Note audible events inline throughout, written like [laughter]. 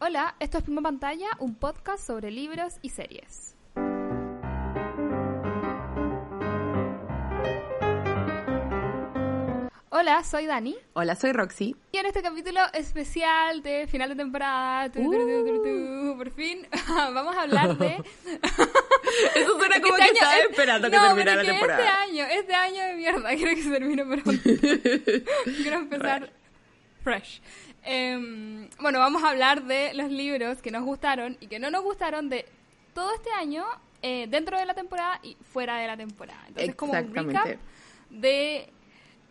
Hola, esto es Prima Pantalla, un podcast sobre libros y series. Hola, soy Dani. Hola, soy Roxy. Y en este capítulo especial de final de temporada, tu, tu, tu, tu, tu, por fin, [laughs] vamos a hablar de... [laughs] Eso suena como Este que año estaba es- esperando que terminara la que temporada. Este año, este año de mierda, [laughs] quiero que se termine pronto. quiero empezar fresh. Em, bueno, vamos a hablar de los libros que nos gustaron y que no nos gustaron de todo este año, eh, dentro de la temporada y fuera de la temporada. Entonces, como un recap de.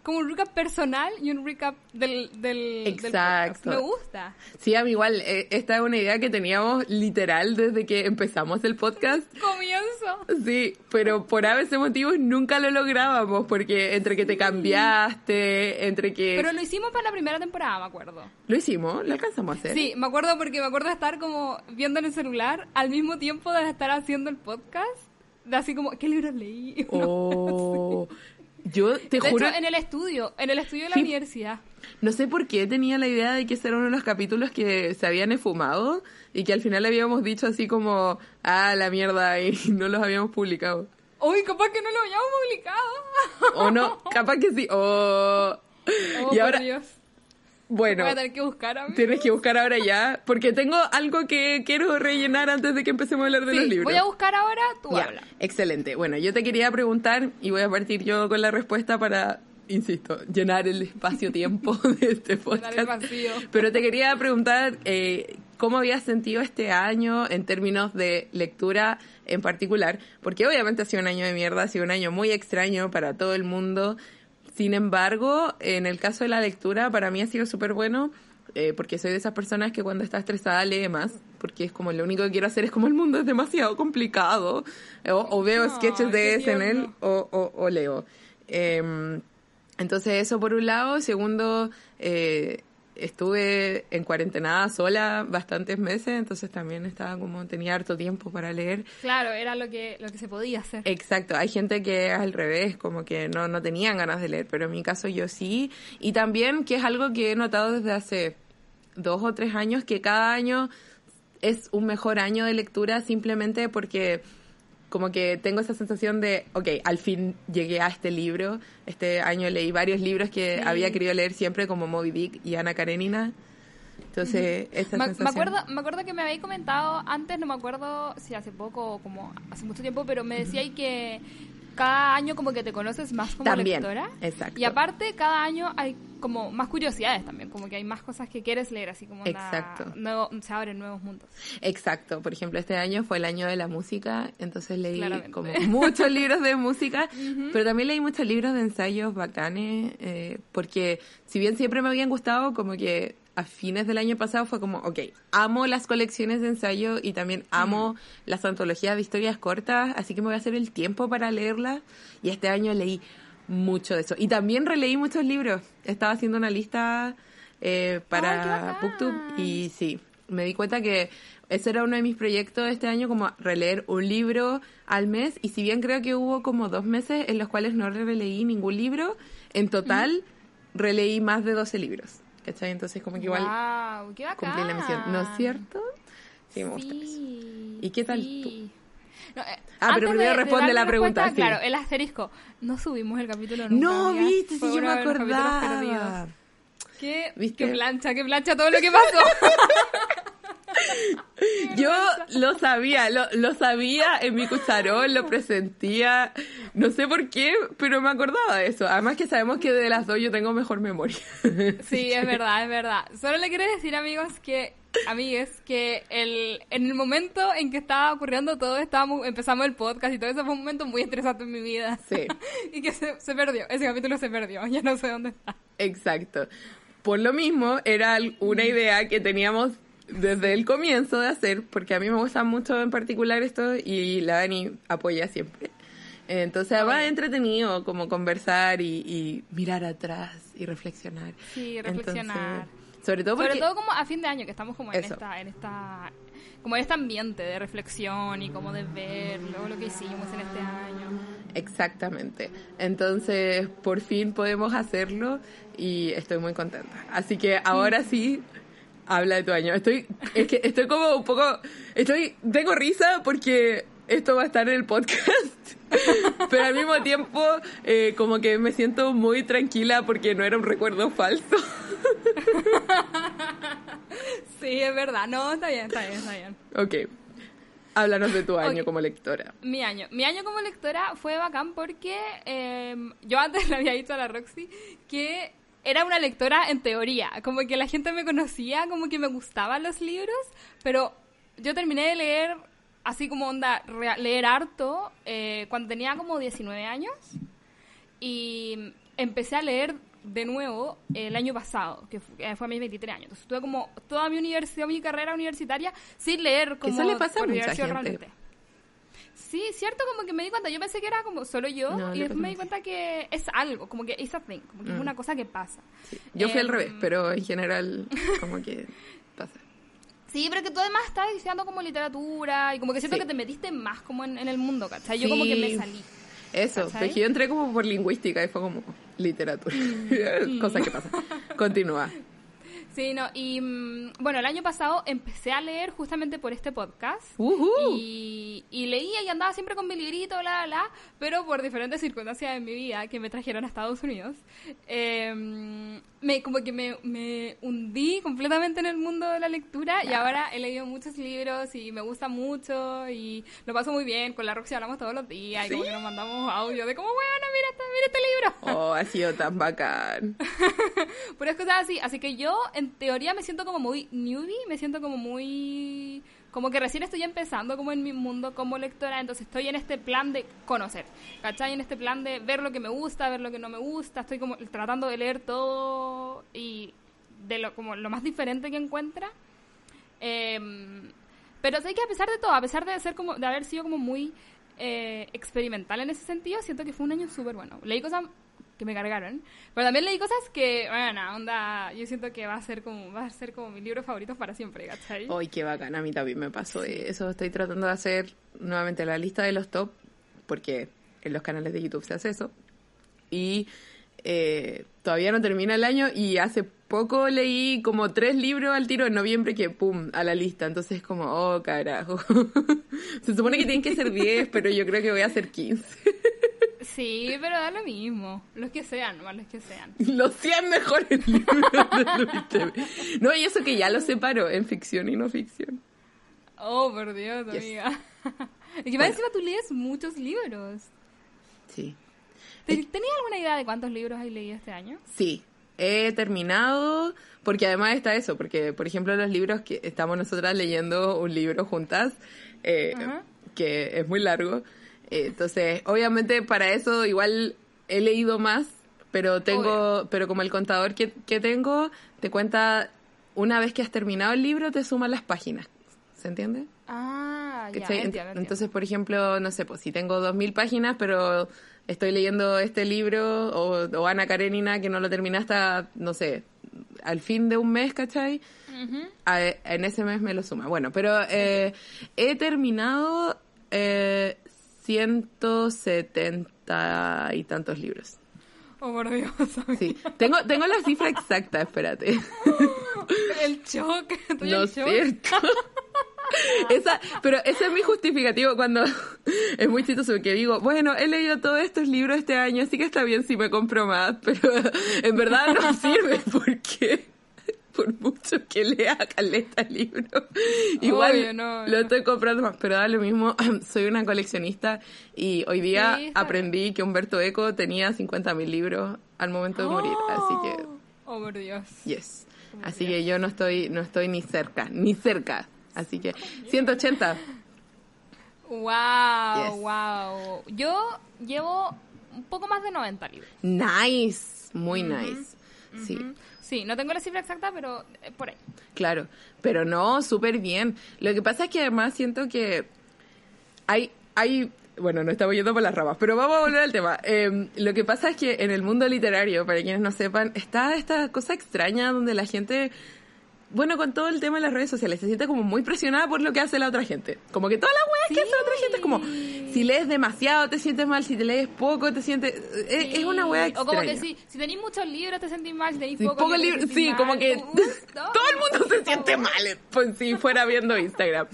Como un recap personal y un recap del. del del. Exacto. Me gusta. Sí, a mí igual, eh, esta es una idea que teníamos literal desde que empezamos el podcast. [laughs] Comienzo. Sí, pero por a veces motivos nunca lo lográbamos, porque entre que te cambiaste, entre que... Pero lo hicimos para la primera temporada, me acuerdo. Lo hicimos, lo alcanzamos a hacer. Sí, me acuerdo porque me acuerdo de estar como viendo en el celular al mismo tiempo de estar haciendo el podcast. De así como, ¿qué libros leí? [laughs] Oh, yo te de juro, hecho, en el estudio, en el estudio de la Sí. universidad. no sé por qué tenía la idea de que ese era uno de los capítulos que se habían esfumado y que al final habíamos dicho así como, ah, la mierda, [laughs] y no los habíamos publicado. Uy, capaz que no lo habíamos publicado. O no, capaz que sí. Oh. Oh, y por ahora, Dios. Bueno, Voy a tener que buscar a mí. tienes que buscar ahora ya, porque tengo algo que quiero rellenar antes de que empecemos a hablar de Sí, los libros. voy a buscar ahora, tú Ya, habla. excelente. Bueno, yo te quería preguntar y voy a partir yo con la respuesta para, insisto, llenar el espacio-tiempo [laughs] de este podcast. Llenar el vacío. Pero te quería preguntar eh, cómo habías sentido este año en términos de lectura en particular, porque obviamente ha sido un año de mierda, ha sido un año muy extraño para todo el mundo. Sin embargo, en el caso de la lectura, para mí ha sido súper bueno. eh, porque soy de esas personas que cuando está estresada lee más, porque es como lo único que quiero hacer es como el mundo es demasiado complicado, o, o veo Ay, sketches de SNL o, o, o leo. Em, entonces eso por un lado. Segundo, eh, estuve en cuarentena sola bastantes meses, entonces también estaba como, tenía harto tiempo para leer. Claro, era lo que, lo que se podía hacer. Exacto, hay gente que es al revés, como que no, no tenían ganas de leer, pero en mi caso yo sí. Y también que es algo que he notado desde hace dos o tres años, que cada año es un mejor año de lectura simplemente porque como que tengo esa sensación de, ok, al fin llegué a este libro. Este año leí varios libros que Sí. había querido leer siempre, como Moby Dick y Ana Karenina. Entonces, esta Me, me sensación... acuerdo, me acuerdo que me habéis comentado antes, no me acuerdo si hace poco o como hace mucho tiempo, pero me decíais que cada año como que te conoces más como También, lectora. exacto. Y aparte, cada año hay como más curiosidades también, como que hay más cosas que quieres leer, así como Exacto. nuevo- se abren nuevos mundos. Exacto, por ejemplo, este año fue el año de la música, entonces leí Claramente. como muchos [laughs] libros de música, pero también leí muchos libros de ensayos bacanes, eh, porque si bien siempre me habían gustado, como que a fines del año pasado fue como, ok, amo las colecciones de ensayo y también amo las antologías de historias cortas, así que me voy a hacer el tiempo para leerlas, y este año leí mucho de eso. Y también releí muchos libros, estaba haciendo una lista eh, ¡Ay, qué para bacán! Booktube y sí, me di cuenta que ese era uno de mis proyectos este año, como releer un libro al mes. Y si bien creo que hubo como dos meses en los cuales no releí ningún libro, en total releí más de 12 libros. ¿Cachai? Entonces como que igual Wow, qué cumplí la misión. ¿No es cierto? Sí, me gusta eso. Sí, ¿Y qué tal sí. No, eh, Ah, pero primero de- de responde dar la pregunta, sí. Claro, el asterisco. No subimos el capítulo nunca. No, viste, si yo me de acordaba. Qué, ¿Viste? qué plancha, qué plancha todo lo que pasó. [laughs] Yo lo sabía, lo, lo sabía en mi cucharón, lo presentía, no sé por qué, pero me acordaba de eso. Además que sabemos que de las dos yo tengo mejor memoria. Sí, es verdad, es verdad. Solo le quiero decir, amigos, que amigues, que el, en el momento en que estaba ocurriendo todo, estábamos, empezamos el podcast y todo eso fue un momento muy estresante en mi vida. Sí. [laughs] y que se, se perdió, ese capítulo se perdió, ya no sé dónde está. Exacto. Por lo mismo, era una idea que teníamos desde el comienzo de hacer, porque a mí me gusta mucho en particular esto y la Dani apoya siempre. Entonces, además es entretenido como conversar y, y mirar atrás y reflexionar. Sí, reflexionar. Entonces, sobre todo porque... Sobre todo como a fin de año, que estamos como en Eso. esta, en esta, como en este ambiente de reflexión y como de ver luego lo que hicimos en este año. Exactamente. Entonces, por fin podemos hacerlo y estoy muy contenta. Así que ahora sí, habla de tu año. Estoy Es que estoy como un poco... Estoy... Tengo risa porque esto va a estar en el podcast. [laughs] Pero al mismo tiempo, eh, como que me siento muy tranquila porque no era un recuerdo falso. [laughs] sí, es verdad. No, está bien, está bien, está bien. Ok. Háblanos de tu año como lectora. Mi año. Mi año como lectora fue bacán porque em, yo antes [laughs] le había dicho a la Roxy que era una lectora en teoría. Como que la gente me conocía, como que me gustaban los libros, pero yo terminé de leer así como onda, leer harto eh, cuando tenía como 19 años y empecé a leer de nuevo el año pasado, que fue, a mis 23 años. Entonces tuve como toda mi universidad, mi carrera universitaria sin leer como Eso le pasa a mucha gente. Sí, cierto, como que me di cuenta, yo pensé que era como solo yo y después me di cuenta que es algo, como que es a thing, como que es mm. una cosa que pasa. Yo fui al revés, em, pero en general como que [laughs] pasa. Sí, pero que tú además estabas diciendo como literatura y como que siento que te metiste más como en, el mundo, ¿cachai? Yo como que me salí. Eso, pero yo entré como por lingüística y fue como literatura. [laughs] [laughs] Mm. Cosa que pasa. Continúa. Sí, no, y mm, bueno, el año pasado empecé a leer justamente por este podcast. y, y, leía y andaba siempre con mi librito, bla, bla, bla, pero por diferentes circunstancias de mi vida que me trajeron a Estados Unidos, em, me, como que me, me, hundí completamente en el mundo de la lectura y ahora he leído muchos libros y me gusta mucho y lo paso muy bien. Con la Roxy hablamos todos los días y como que nos mandamos audio de como, bueno, mira este, mira este libro. Oh, ha sido tan bacán. [laughs] es cosas así. Así que yo, en teoría, me siento como muy newbie, me siento como muy como que recién estoy empezando como en mi mundo como lectora, entonces estoy en este plan de conocer, ¿cachai? En este plan de ver lo que me gusta, ver lo que no me gusta, estoy como tratando de leer todo y de lo, como lo más diferente que encuentra. Em, pero sé que a pesar de todo, a pesar de ser como, de haber sido como muy eh, experimental en ese sentido, siento que fue un año súper bueno. Leí cosas que me cargaron. Pero también leí cosas que, bueno, onda, yo siento que va a ser como, va a ser como mi libro favorito para siempre, ¿cachai? Ay, qué bacán, a mí también me pasó eso. Estoy tratando de hacer nuevamente la lista de los top, porque en los canales de YouTube se hace eso. Y eh, todavía no termina el año y hace poco leí como tres libros al tiro en noviembre que, pum, a la lista. Entonces como, oh, carajo. [laughs] se supone que tienen que ser 10, pero yo creo que voy a hacer 15. [laughs] Sí, pero da lo mismo. Los que sean, nomás los que sean. [laughs] Los 100 mejores [laughs] libros de No, y eso que ya lo separo en ficción y no ficción. Oh, por Dios, amiga. [laughs] Y que más encima tú lees muchos libros. Sí. ¿Tenías alguna idea de cuántos libros has leído este año? Sí. He terminado, porque además está eso, porque por ejemplo los libros que estamos nosotras leyendo un libro juntas, eh, que es muy largo, entonces, obviamente para eso igual he leído más, pero tengo, pero como el contador que, que tengo te cuenta una vez que has terminado el libro te suman las páginas. ¿Se entiende? Ah, ya, entiendo, Entonces, por ejemplo, no sé, pues si tengo dos mil páginas, pero estoy leyendo este libro, o, Ana Karenina, que no lo terminé hasta, no sé, al fin de un mes, ¿cachai? en ese mes me lo suma. Bueno, pero eh, he terminado eh, 170 y tantos libros. Oh, por Dios. [laughs] Sí, tengo, tengo la cifra exacta, espérate. [laughs] El shock. No es cierto. [laughs] Esa, pero ese es mi justificativo cuando es muy chistoso que digo, bueno, he leído todos estos libros este año, así que está bien si me compro más, pero en verdad no sirve porque por mucho que lea caleta libro. [laughs] Igual lo estoy comprando más, pero da lo mismo. [laughs] Soy una coleccionista y hoy día aprendí que Humberto Eco tenía 50.000 libros al momento de morir, así que... Oh, por Dios. Yes. así que yo no estoy, no estoy ni cerca, ni cerca. Así que 180. Wow, wow. Yo llevo un poco más de 90 libros. Nice, muy nice. Sí. Sí, no tengo la cifra exacta, pero eh, por ahí. Claro, pero no, súper bien. Lo que pasa es que además siento que hay, hay, bueno, no estamos yendo por las ramas, pero vamos a volver al tema. Em, lo que pasa es que en el mundo literario, para quienes no sepan, está esta cosa extraña donde la gente bueno, con todo el tema de las redes sociales, se siente como muy presionada por lo que hace la otra gente. Como que todas las weas que hace la otra gente es como, si lees demasiado te sientes mal, si te lees poco te sientes... Es, es una wea extraña. O como que si, si tenéis muchos libros te sentís mal, si tenéis Sí, pocos poco libros, sí, como que no, [laughs] todo el mundo se siente mal pues, si fuera viendo Instagram.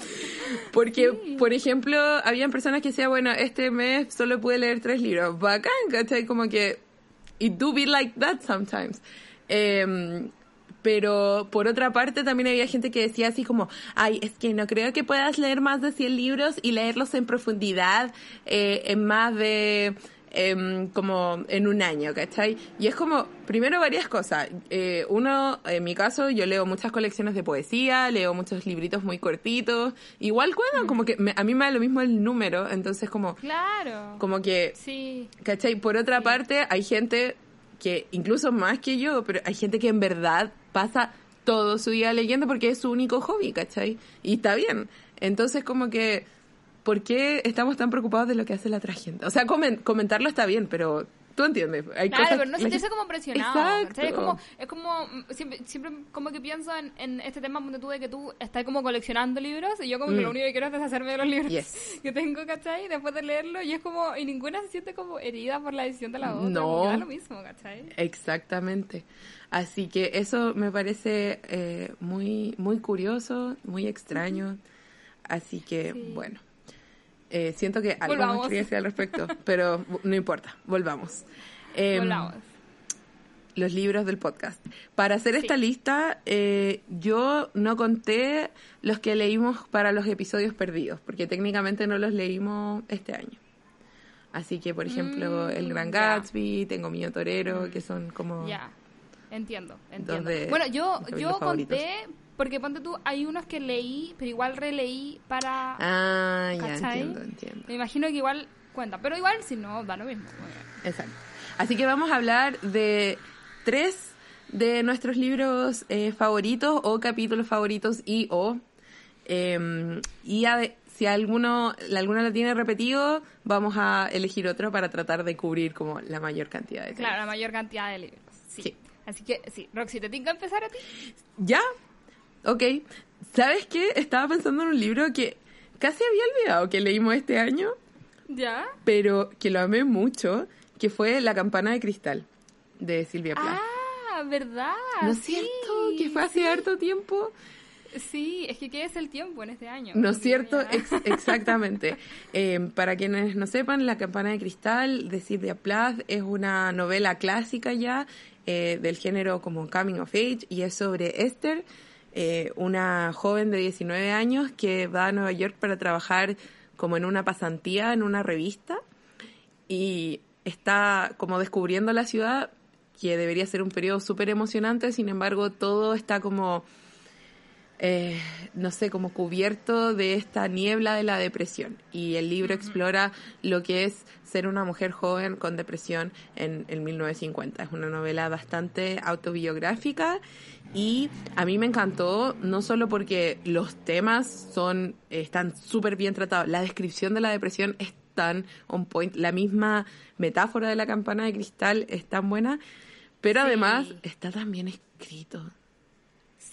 Porque, por ejemplo, habían personas que decían, bueno, este mes solo pude leer tres libros. Bacán, ¿cachai? Como que it do be like that sometimes. Em, pero por otra parte también había gente que decía así como, ay, es que no creo que puedas leer más de 100 libros y leerlos en profundidad eh, en más de em, como en un año, ¿cachai? Y es como, primero varias cosas. Eh, uno, en mi caso, yo leo muchas colecciones de poesía, leo muchos libritos muy cortitos. Igual cuando, como que me- a mí me da lo mismo el número, entonces como, Claro. como que Sí. ¿Cachai? Por otra parte, hay gente que, incluso más que yo, pero hay gente que en verdad pasa todo su día leyendo porque es su único hobby, ¿cachai? Y está bien. Entonces, como que, ¿por qué estamos tan preocupados de lo que hace la otra gente? O sea, comen- comentarlo está bien, pero tú entiendes. Hay Claro, cosas pero no sentirse como presionado. Exacto. Es como, es como mm, siempre, siempre como que pienso en, en este tema donde tú de que tú estás como coleccionando libros y yo como que Mm. lo único que quiero es deshacerme de los libros Yes. [laughs] que tengo, ¿cachai? Después de leerlo y es como, y ninguna se siente como herida por la decisión de la otra. No. como da lo mismo, ¿cachai? Exactamente. Así que eso me parece eh, muy, muy curioso, muy extraño. Así que, Sí. bueno. Eh, siento que algo más Volvamos. quería decir al respecto, [laughs] pero no importa, volvamos. Em, Volvamos. los libros del podcast. Para hacer esta lista, eh, yo no conté los que leímos para los episodios perdidos, porque técnicamente no los leímos este año. Así que, por ejemplo, Mm, El Gran. Gatsby, Tengo Mío Torero, que son como... Ya, entiendo, bueno, yo, yo favoritos. Porque ponte tú, hay unos que leí, pero igual releí para... Ah, ya entiendo, entiendo. Me imagino que igual cuenta, pero igual si no, da lo mismo. Exacto. Así que vamos a hablar de tres de nuestros libros eh, favoritos o capítulos favoritos y o eh, y a- si alguno alguno lo tiene repetido vamos a elegir otro para tratar de cubrir como la mayor cantidad de Claro, la mayor cantidad de libros. Sí. Sí. Así que, sí. Roxy, ¿te tengo que empezar a ti? ya ok sabes qué estaba pensando en un libro que casi había olvidado que leímos este año ¿Ya? pero que lo amé mucho que fue La campana de cristal de Silvia Plath Ah, ¿verdad? ¿No es Sí, cierto? Que fue hace harto tiempo. Sí, es que ¿qué es el tiempo en este año? ¿No es cierto? Ex- exactamente. [laughs] Eh, para quienes no sepan, La campana de cristal de Silvia Plath es una novela clásica ya eh, del género como Coming of Age y es sobre Esther, eh, una joven de 19 años que va a Nueva York para trabajar como en una pasantía en una revista y está como descubriendo la ciudad que debería ser un periodo súper emocionante, sin embargo todo está como eh, no sé, como cubierto de esta niebla de la depresión. Y el libro explora lo que es ser una mujer joven con depresión en el 1950. Es una novela bastante autobiográfica y a mí me encantó, no solo porque los temas son, están súper bien tratados, la descripción de la depresión es tan on point, la misma metáfora de la campana de cristal es tan buena, pero Sí. además está tan bien escrito.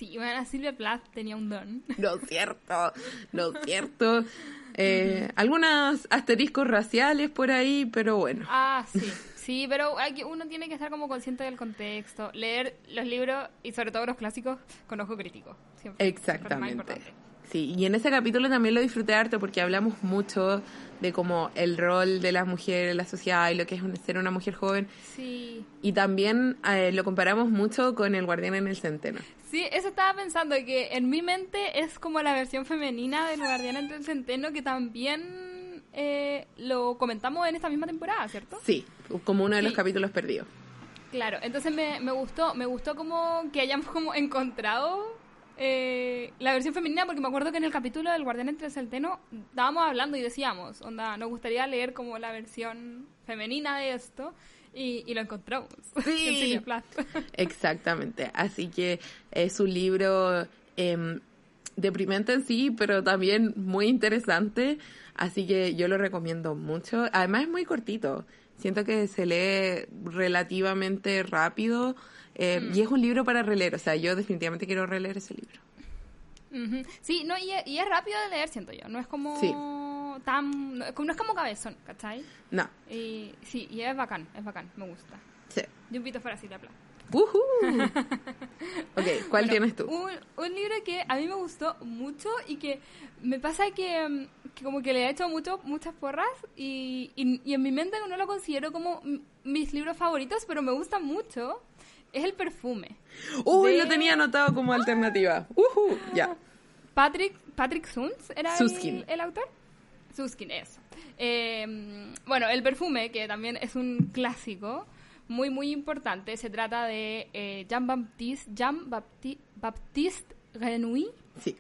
Sí, bueno, Silvia Plath tenía un don. No es cierto, no es cierto. [laughs] Eh, algunos asteriscos raciales por ahí, pero bueno. Ah, sí. Sí, pero hay que- uno tiene que estar como consciente del contexto, leer los libros y sobre todo los clásicos con ojo crítico. Siempre. Exactamente. Sí, y en ese capítulo también lo disfruté harto porque hablamos mucho de como el rol de las mujeres en la sociedad y lo que es ser una mujer joven. Sí. Y también eh, lo comparamos mucho con El Guardián en el Centeno. Sí, eso estaba pensando, que en mi mente es como la versión femenina del Guardián entre el Centeno, que también eh, lo comentamos en esta misma temporada, ¿cierto? Sí, como uno de los Sí. capítulos perdidos. Claro, entonces me, me gustó, me gustó como que hayamos como encontrado eh, la versión femenina, porque me acuerdo que en el capítulo del Guardián entre el Centeno estábamos hablando y decíamos, onda, nos gustaría leer como la versión femenina de esto, y, y lo encontramos. [laughs] Sí. en. Exactamente. Así que es un libro em, deprimente en sí, pero también muy interesante. Así que yo lo recomiendo mucho. Además es muy cortito. Siento que se lee relativamente rápido. Eh, Y es un libro para releer. O sea, yo definitivamente quiero releer ese libro. Sí, no, y, es- y es rápido de leer, siento yo. No es como Sí. tan... No, no es como cabezón, ¿cachai? No. Y sí, y es bacán, es bacán, me gusta. Sí. Yo invito fuera así la plata. Ujú. [laughs] ok, ¿cuál Bueno, tienes tú? Un, un libro que a mí me gustó mucho y que me pasa que, mm, que como que le he hecho mucho, muchas porras y, y, y en mi mente no lo considero como mis libros favoritos, pero me gusta mucho. Es El perfume. Uy, de- lo tenía anotado como alternativa. Ujú. Ya. Patrick, Patrick Suns era el, el autor. Suskin, eso. Eh, bueno, El perfume, que también es un clásico muy, muy importante. Se trata de eh, Jean-Baptiste Jean Bapti- Baptiste Renouy, Sí.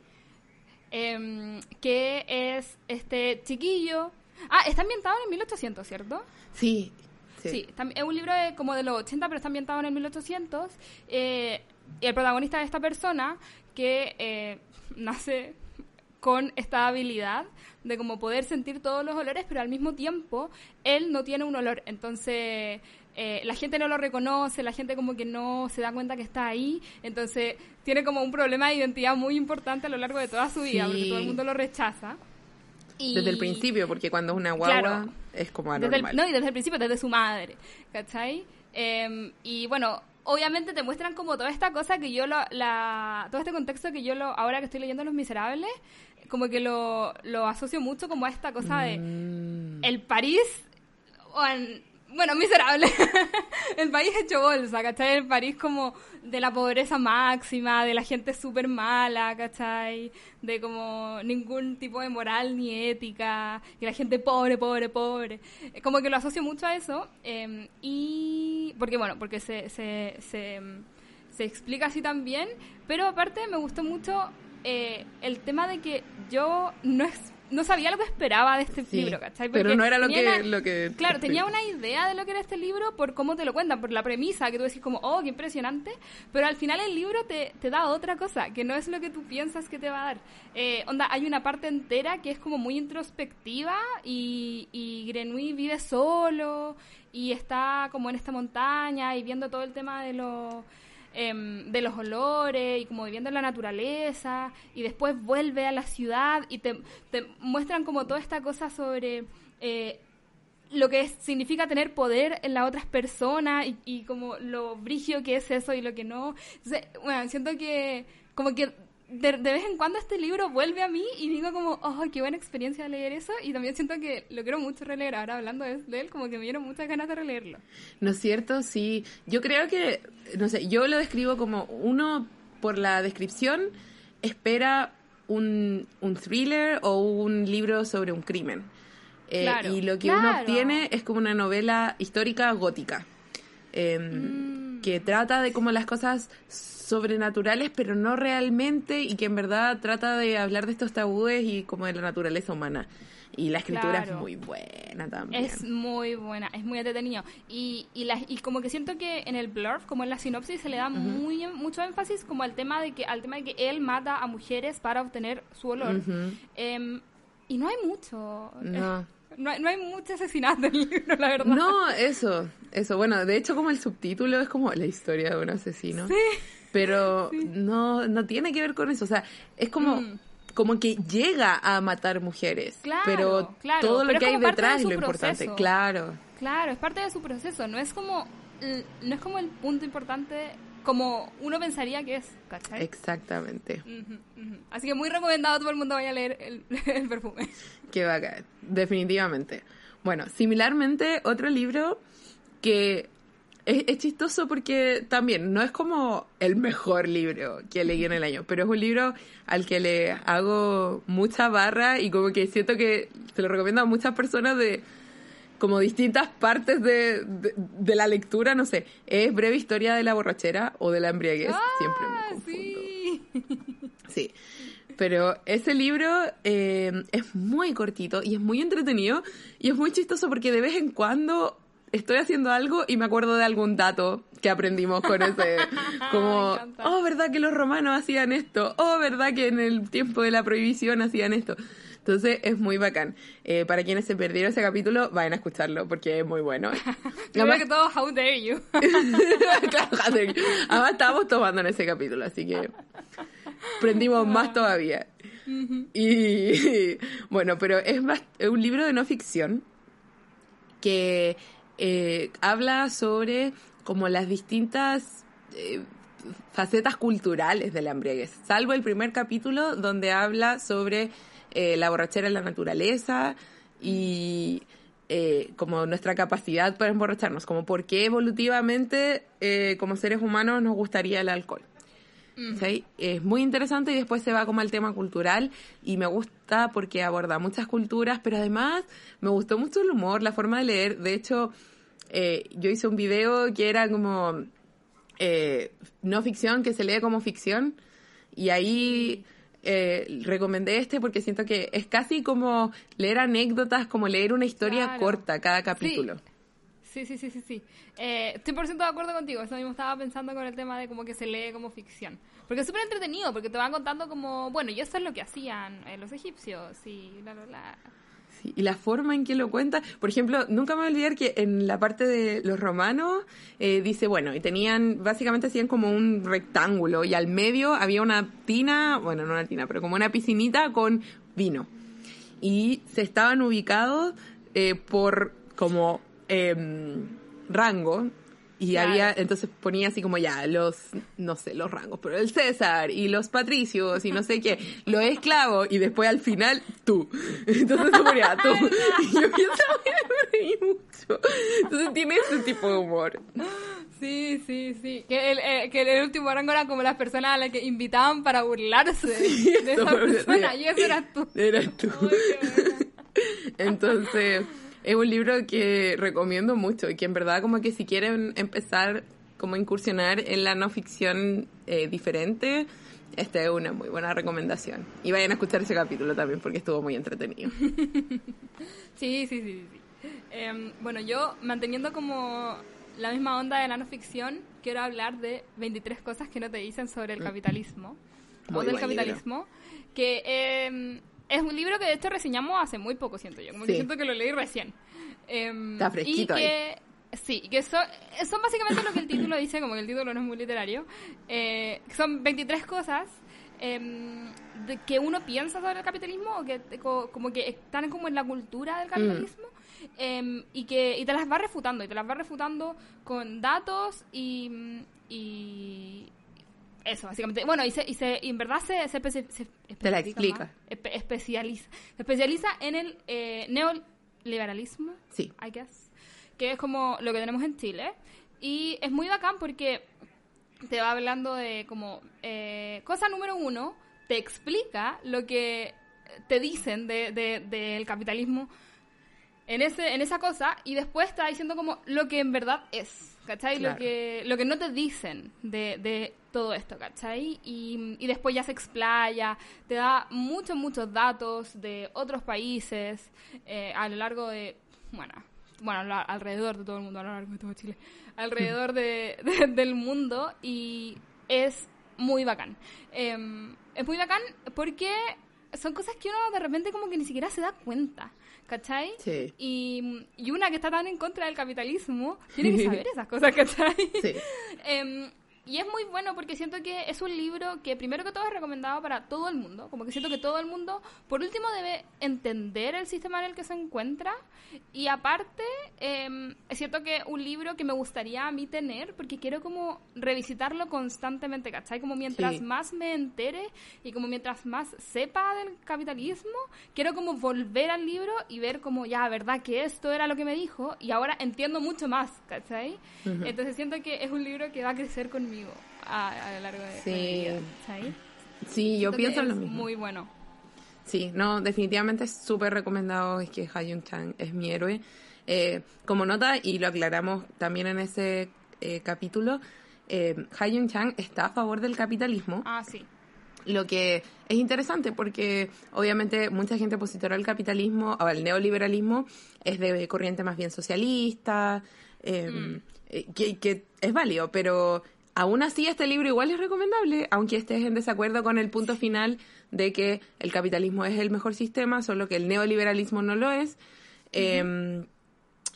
em, que es este chiquillo. Ah, está ambientado en el 1800, ¿cierto? Sí. Sí. Sí, es un libro de- como de los 80, pero está ambientado en el 1800. Eh, y el protagonista de esta persona que eh, [laughs] nace con esta habilidad de como poder sentir todos los olores, pero al mismo tiempo él no tiene un olor. Entonces eh, la gente no lo reconoce, la gente como que no se da cuenta que está ahí. Entonces tiene como un problema de identidad muy importante a lo largo de toda su vida, Sí. porque todo el mundo lo rechaza. Y- Desde el principio, porque cuando es una guagua Claro. es como desde el- anormal. no, y desde el principio, desde su madre, ¿cachai? Eh, y bueno, obviamente te muestran como toda esta cosa que yo lo, la, todo este contexto que yo lo, ahora que estoy leyendo Los Miserables, como que lo, lo asocio mucho como a esta cosa de Mm. el París, o en- bueno, miserable, [laughs] el país hecho bolsa, ¿cachai? El París como de la pobreza máxima, de la gente súper mala, ¿cachai? De como ningún tipo de moral ni ética, y la gente pobre, pobre, pobre. Eh, Como que lo asocio mucho a eso, eh, y porque bueno, porque se, se, se, se explica así también, pero aparte me gustó mucho eh, el tema de que yo no es no sabía lo que esperaba de este Sí, libro, ¿cachai? pero no era lo que- una- lo que te Claro, tenía una idea de lo que era este libro por cómo te lo cuentan, por la premisa, que tú decís como, oh, qué impresionante, pero al final el libro te, te da otra cosa, que no es lo que tú piensas que te va a dar. Eh, onda, hay una parte entera que es como muy introspectiva y, y Grenouille vive solo y está como en esta montaña y viendo todo el tema de los em, de los olores y como viviendo en la naturaleza y después vuelve a la ciudad y te, te muestran como toda esta cosa sobre eh, lo que significa tener poder en las otras personas y, y como lo brigio que es eso y lo que no. Bueno, siento que como que de, de vez en cuando este libro vuelve a mí y digo como, oh, qué buena experiencia leer eso y también siento que lo quiero mucho releer ahora hablando de, de él, como que me dieron muchas ganas de releerlo. ¿No es cierto? Sí. Yo creo que, no sé, yo lo describo como uno, por la descripción, espera un, un thriller o un libro sobre un crimen. Eh, Claro, y lo que uno obtiene es como una novela histórica gótica. eh, Mm. Que trata de como las cosas sobrenaturales, pero no realmente, y que en verdad trata de hablar de estos tabúes y como de la naturaleza humana. Y la escritura es Claro. muy buena también. Es muy buena, es muy entretenido. Y, y, la- y como que siento que en el blurb, como en la sinopsis, se le da muy, mucho énfasis como al tema de que al tema de que él mata a mujeres para obtener su olor. Em, y no hay mucho. No. No hay, no hay mucho asesinato en el libro, la verdad. No, eso, eso. Bueno, de hecho como el subtítulo es como la historia de un asesino. Sí. Pero no, no tiene que ver con eso. O sea, es como, Mm. como que llega a matar mujeres. Claro, pero claro, todo lo pero que hay parte de detrás es lo importante. proceso. Claro. Claro, es parte de su proceso. No es como, no es como el punto importante como uno pensaría que es, ¿cachai? Exactamente. Así que muy recomendado a todo el mundo vaya a leer el, [laughs] el perfume. Qué bacán. Definitivamente. Bueno, similarmente, otro libro que es, es chistoso porque también no es como el mejor libro que leí en el año, [laughs] pero es un libro al que le hago mucha barra y como que siento que se lo recomiendo a muchas personas de como distintas partes de, de, de la lectura, no sé. Es Breve Historia de la Borrachera o de la Embriaguez. Siempre me Ah, confundo. sí. Sí. Pero ese libro eh, es muy cortito y es muy entretenido y es muy chistoso porque de vez en cuando estoy haciendo algo y me acuerdo de algún dato que aprendimos con ese. [laughs] Como, oh, ¿verdad que los romanos hacían esto? Oh, ¿verdad que en el tiempo de la prohibición hacían esto? Entonces es muy bacán. Eh, para quienes se perdieron ese capítulo, vayan a escucharlo porque es muy bueno. [laughs] Primero que todo, how dare you. [laughs] Claro, Además estábamos tomando en ese capítulo, así que prendimos más todavía. Y [laughs] bueno, pero es, es un libro de no ficción que eh, habla sobre como las distintas eh, facetas culturales de la embriaguez, salvo el primer capítulo donde habla sobre eh, la borrachera en la naturaleza y como nuestra capacidad para emborracharnos, como por qué evolutivamente como seres humanos nos gustaría el alcohol. Es muy interesante y después se va como al tema cultural y me gusta porque aborda muchas culturas, pero además me gustó mucho el humor, la forma de leer. De hecho, eh, yo hice un video que era como eh, no ficción, que se lee como ficción y ahí eh, recomendé este porque siento que es casi como leer anécdotas, como leer una historia corta cada capítulo. Sí, sí, sí, sí, sí. Eh, estoy por ciento de acuerdo contigo. Eso mismo estaba pensando con el tema de como que se lee como ficción. Porque es súper entretenido, porque te van contando como, bueno, y eso es lo que hacían eh, los egipcios y bla, bla, bla. Y la forma en que lo cuenta, por ejemplo, nunca me voy a olvidar que en la parte de los romanos eh, dice, bueno, y tenían, básicamente hacían como un rectángulo y al medio había una tina, bueno, no una tina, pero como una piscinita con vino. Y se estaban ubicados eh, por como Em, rango y había, entonces ponía así como ya, los, no sé, los rangos, pero el César y los patricios y no sé qué, [laughs] los esclavos y después al final tú. Entonces se ponía tú. [laughs] [laughs] y yo me reí mucho. Entonces tiene ese tipo de humor. Sí, sí, sí. Que el, eh, que el último rango era como las personas a las que invitaban para burlarse de esa persona y eso eras tú. Eras tú. Entonces es un libro que recomiendo mucho y que en verdad como que si quieren empezar como a incursionar en la no ficción eh, diferente, esta es una muy buena recomendación. Y vayan a escuchar ese capítulo también porque estuvo muy entretenido. [laughs] sí, sí, sí, sí. Em, bueno, yo manteniendo como la misma onda de la no ficción, quiero hablar de 23 cosas que no te dicen sobre el mm. capitalismo. o del capitalismo. Que eh, es un libro que de hecho reseñamos hace muy poco, siento yo. Como que siento que lo leí recién. Em, Está fresquito y que, Sí, que son, son básicamente lo que el título dice, como que el título no es muy literario. Eh, son 23 cosas em, de que uno piensa sobre el capitalismo o que como que están como en la cultura del mm. capitalismo. Em, y que y te las va refutando y te las va refutando con datos y, y eso, básicamente. Bueno, y, se, y, se, en verdad se, se, Te la explica. especializa. Se especializa en el eh, neoliberalismo. Sí. I guess. Que es como lo que tenemos en Chile. Y es muy bacán porque te va hablando de como... Eh, cosa número uno, te explica lo que te dicen del de, capitalismo en, ese, en esa cosa y después está diciendo como lo que en verdad es, ¿cachai? Lo, que, lo que no te dicen de, de todo esto, ¿cachai? Y, y, después ya se explaya, te da muchos, muchos datos de otros países eh, a lo largo de, bueno, bueno, alrededor de todo el mundo, a lo largo de todo Chile, alrededor [laughs] de, del mundo y es muy bacán. Em, es muy bacán porque son cosas que uno de repente como que ni siquiera se da cuenta. ¿cachai? Sí. Y, y, una que está tan en contra del capitalismo tiene que [laughs] saber esas cosas, ¿cachai? Sí. [laughs] eh, y es muy bueno porque siento que es un libro que primero que todo es recomendado para todo el mundo. Como que siento que todo el mundo, por último, debe entender el sistema en el que se encuentra. Y aparte, eh, es cierto que un libro que me gustaría a mí tener porque quiero como revisitarlo constantemente, ¿cachai? Como mientras más me entere y como mientras más sepa del capitalismo, quiero como volver al libro y ver como ya, ¿verdad? Que esto era lo que me dijo y ahora entiendo mucho más, ¿cachai? Entonces siento que es un libro que va a crecer conmigo a, lo largo de, sí. Sí, yo pienso lo mismo. Muy bueno. Sí, no, definitivamente es súper recomendado, es que Hayun Chang es mi héroe. Eh, como nota, y lo aclaramos también en ese eh, capítulo, eh, Hayun Chang está a favor del capitalismo. Ah, sí. Lo que es interesante porque obviamente mucha gente opositora al capitalismo o al neoliberalismo es de corriente más bien socialista, mm. que, que es válido, pero Aún así, este libro igual es recomendable, aunque estés en desacuerdo con el punto final de que el capitalismo es el mejor sistema, solo que el neoliberalismo no lo es, em,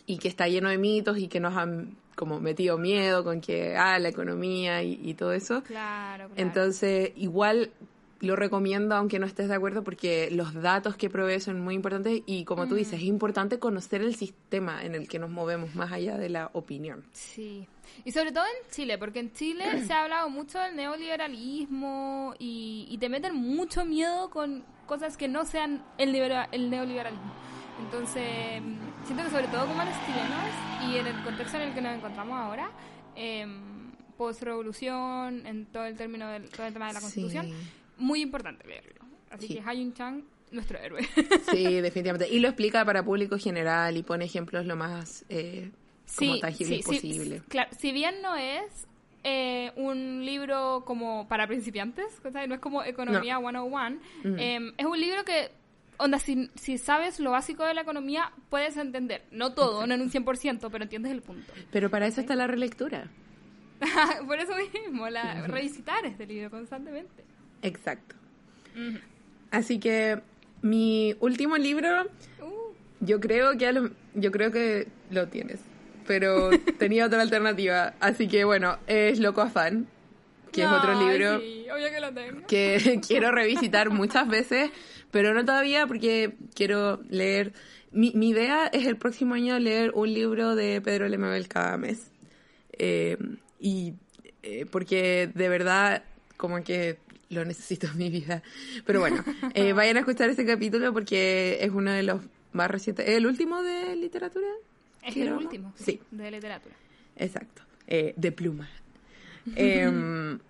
y que está lleno de mitos y que nos han como metido miedo con que, ah, la economía y, todo eso. Claro, claro. Entonces, igual lo recomiendo aunque no estés de acuerdo porque los datos que provee son muy importantes y como tú dices, es importante conocer el sistema en el que nos movemos más allá de la opinión. Sí, y sobre todo en Chile, porque en Chile [clears throat] se ha hablado mucho del neoliberalismo y, y te meten mucho miedo con cosas que no sean el, el neoliberalismo. Entonces, siento que sobre todo como los chilenos y en el contexto en el que nos encontramos ahora, eh, post-revolución, en todo el término del todo el tema de la constitución, muy importante leerlo. Así que Hayun Chang, nuestro héroe. [laughs] Sí, [laughs] definitivamente. Y lo explica para público general y pone ejemplos lo más eh, como tangibles posible. claro, si bien no es eh, un libro como para principiantes, no es como Economía 101, em, es un libro que onda, si, si, sabes lo básico de la economía, puedes entender. No todo, no en un 100%, pero entiendes el punto. Pero para eso está la relectura. [laughs] Por eso mismo, la, revisitar este libro constantemente. Exacto. Así que mi último libro, uh. yo creo que lo, yo creo que lo tienes, pero [laughs] tenía otra alternativa. Así que bueno, es Loco Afán, que es otro libro que, que [laughs] quiero revisitar muchas veces, pero no todavía porque quiero leer. Mi, mi idea es el próximo año leer un libro de Pedro Lemebel cada mes. Eh, y eh, porque de verdad como que lo necesito en mi vida. Pero bueno, eh, vayan a escuchar este capítulo porque es uno de los más recientes. ¿El último de literatura? Es el último, sí, de literatura. Exacto, eh, de pluma. [laughs] Em,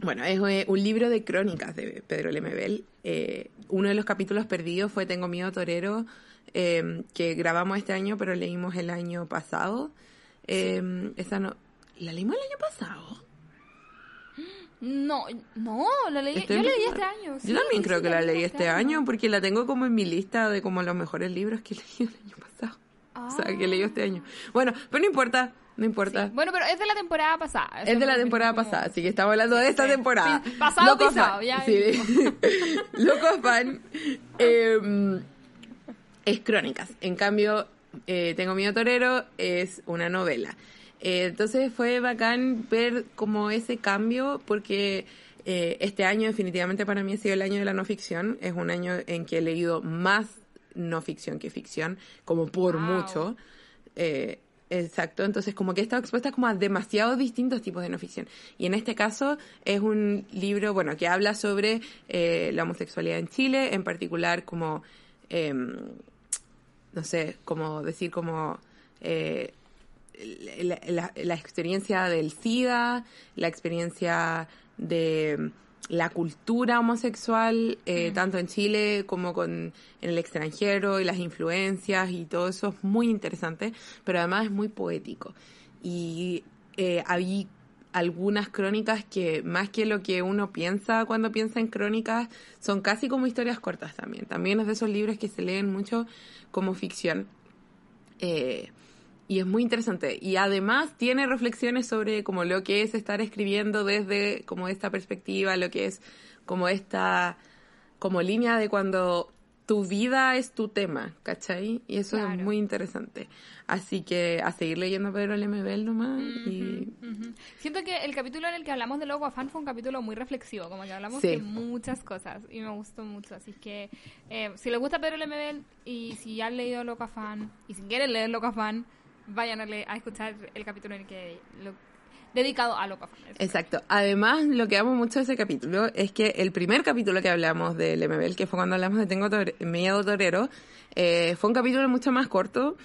bueno, es un libro de crónicas de Pedro Lemebel. uno de los capítulos perdidos fue Tengo miedo torero, em, que grabamos este año, pero leímos el año pasado. Em, esa no, ¿La leímos el año pasado? No, no, la leí, yo leí este año. yo también creo que la leí este, este año, porque la tengo como en mi lista de como los mejores libros que [laughs] leí el año pasado. O sea, que leí este año. Bueno, pero no importa, no importa. Bueno, pero es de la temporada pasada. Es de la temporada pasada, así que estamos hablando de esta temporada. pasado Loco pisado, ya. Sí. [laughs] Loco Fan em, es crónicas. En cambio, eh, Tengo miedo torero es una novela. Eh, entonces fue bacán ver como ese cambio porque eh, este año definitivamente para mí ha sido el año de la no ficción. Es un año en que he leído más no ficción que ficción, como por mucho. Eh, exacto, entonces como que he estado expuesta como a demasiados distintos tipos de no ficción. Y en este caso es un libro, bueno, que habla sobre la homosexualidad en Chile, en particular como, em, no sé, como decir como la, experiencia del SIDA, la experiencia de la cultura homosexual, eh, tanto en Chile como con, en el extranjero, y las influencias y todo eso es muy interesante, pero además es muy poético. Y eh, hay algunas crónicas que, más que lo que uno piensa cuando piensa en crónicas, son casi como historias cortas también. También es de esos libros que se leen mucho como ficción. Eh, y es muy interesante. Y además tiene reflexiones sobre como lo que es estar escribiendo desde como esta perspectiva, lo que es como esta como línea de cuando tu vida es tu tema, ¿cachai? Y eso es muy interesante. Así que a seguir leyendo Pedro Lemebel nomás. y... Siento que el capítulo en el que hablamos de Logo Afán fue un capítulo muy reflexivo, como que hablamos de muchas cosas y me gustó mucho. Así que eh, si les gusta Pedro Lemebel y si ya han leído Loco Afán y si quieren leer Loco Afán, vayan a, a escuchar el capítulo en el que dedicado a Loco Exacto. Además, lo que amo mucho de ese capítulo es que el primer capítulo que hablamos del MBL, que fue cuando hablamos de Tengo Miedo Torero, eh, fue un capítulo mucho más corto.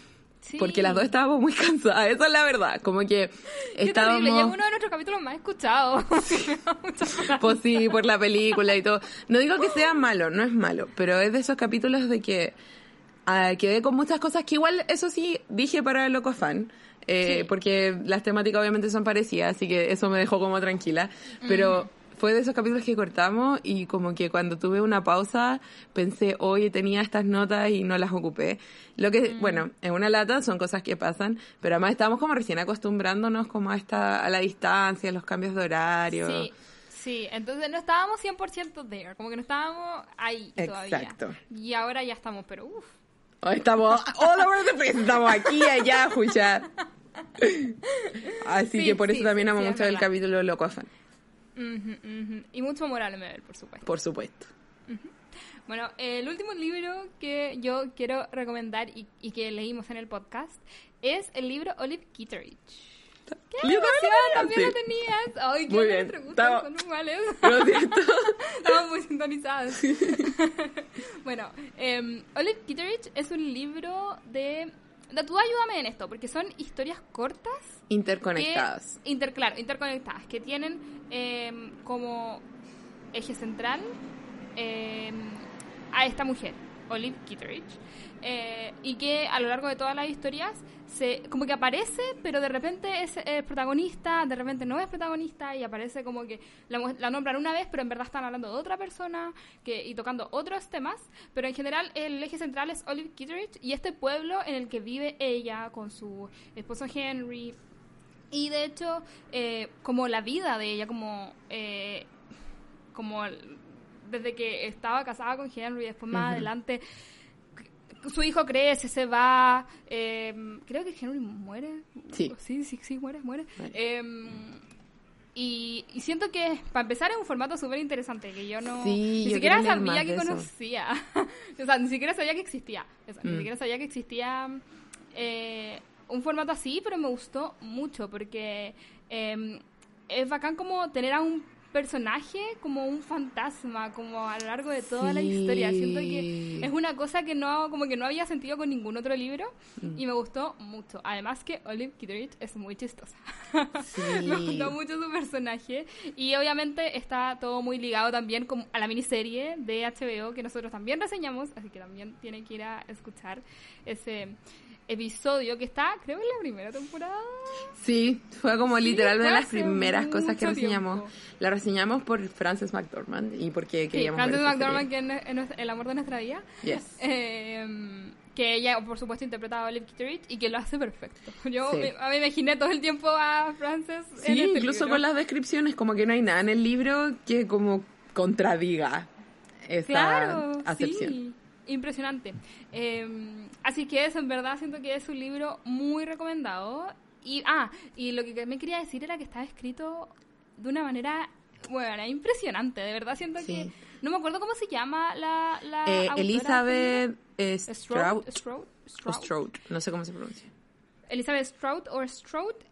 Porque las dos estábamos muy [laughs] cansadas, eso es la verdad. Como que estábamos. Qué es uno de nuestros capítulos más escuchados. [laughs] pues sí, por la película y todo. No digo que sea malo, no es malo, pero es de esos capítulos de que Ah, quedé con muchas cosas que igual, eso sí, dije para el Loco Fan. Eh, porque las temáticas obviamente son parecidas, así que eso me dejó como tranquila. Pero fue de esos capítulos que cortamos y como que cuando tuve una pausa pensé, oye, tenía estas notas y no las ocupé. Lo que, mm. bueno, en una lata son cosas que pasan, pero además estamos como recién acostumbrándonos como a, esta, a la distancia, a los cambios de horario. Sí. Sí, entonces no estábamos 100% there, como que no estábamos ahí Exacto. Y ahora ya estamos, pero uff. Estamos all over the place, estamos aquí, allá, escuchar. Así que por eso también amo mucho el capítulo Loco Afán. Ujú, ujú. Y mucho moral en Mabel, por supuesto. Por supuesto. Bueno, el último libro que yo quiero recomendar y, y que leímos en el podcast es el libro Olive Kitteridge. ¡Qué emoción! también lo tenías. Ay, qué Muy bien. Nuestros gustos Estaba- son iguales. Lo siento. [laughs] Estamos muy sintonizados. [laughs] bueno, eh, Olive Kitteridge es un libro de... Tú ayúdame en esto, porque son historias cortas Interconectadas. que- inter, claro, interconectadas, que tienen eh, como eje central eh, a esta mujer, Olive Kitteridge, eh, y que a lo largo de todas las historias se como que aparece, pero de repente es eh, protagonista, de repente no es protagonista y aparece como que la, la nombran una vez, pero en verdad están hablando de otra persona que, y tocando otros temas, pero en general el eje central es Olive Kitteridge y este pueblo en el que vive ella con su esposo Henry, y de hecho, eh, como la vida de ella, como, eh, como desde que estaba casada con Henry, después más adelante, su hijo crece, se va, eh, creo que Henry muere. Sí. Sí, sí, sí, muere, muere. Muere. Eh, y, y siento que, para empezar, es un formato súper interesante, que yo no... Sí, ni yo siquiera sabía que conocía. [laughs] o sea, ni siquiera sabía que existía. Eso, Ni Mm. siquiera sabía que existía eh, un formato así, pero me gustó mucho porque eh, es bacán como tener a un personaje como un fantasma, como a lo largo de toda la Sí. historia. Siento que es una cosa que no, como que no había sentido con ningún otro libro Mm. y me gustó mucho. Además que Olive Kitteridge es muy chistosa. Sí. [laughs] me gustó mucho su personaje y obviamente está todo muy ligado también con- a la miniserie de HBO que nosotros también reseñamos, así que también tienen que ir a escuchar ese episodio que está, creo, en la primera temporada. Sí, fue como Sí, literalmente fue las primeras cosas que reseñamos. tiempo. La reseñamos por Frances McDormand y porque Sí, queríamos Frances ver McDormand, que es El amor de nuestra vida. Yes. Eh, que ella, por supuesto, interpreta a Olive Kitteridge y que lo hace perfecto. [laughs] Yo Sí. me, a mí me imaginé todo el tiempo a Frances en Sí, este incluso libro. con las descripciones, como que no hay nada en el libro que como contradiga esa Claro, acepción. Impresionante. Eh, así que eso, en verdad, siento que es un libro muy recomendado. Y, ah, y lo que también quería decir era que está escrito de una manera, bueno, impresionante. De verdad, siento Sí. que... No me acuerdo cómo se llama la... la Eh, Elizabeth. Stroud, Stroud, Strout, no sé cómo se pronuncia. Elizabeth Strout o Strout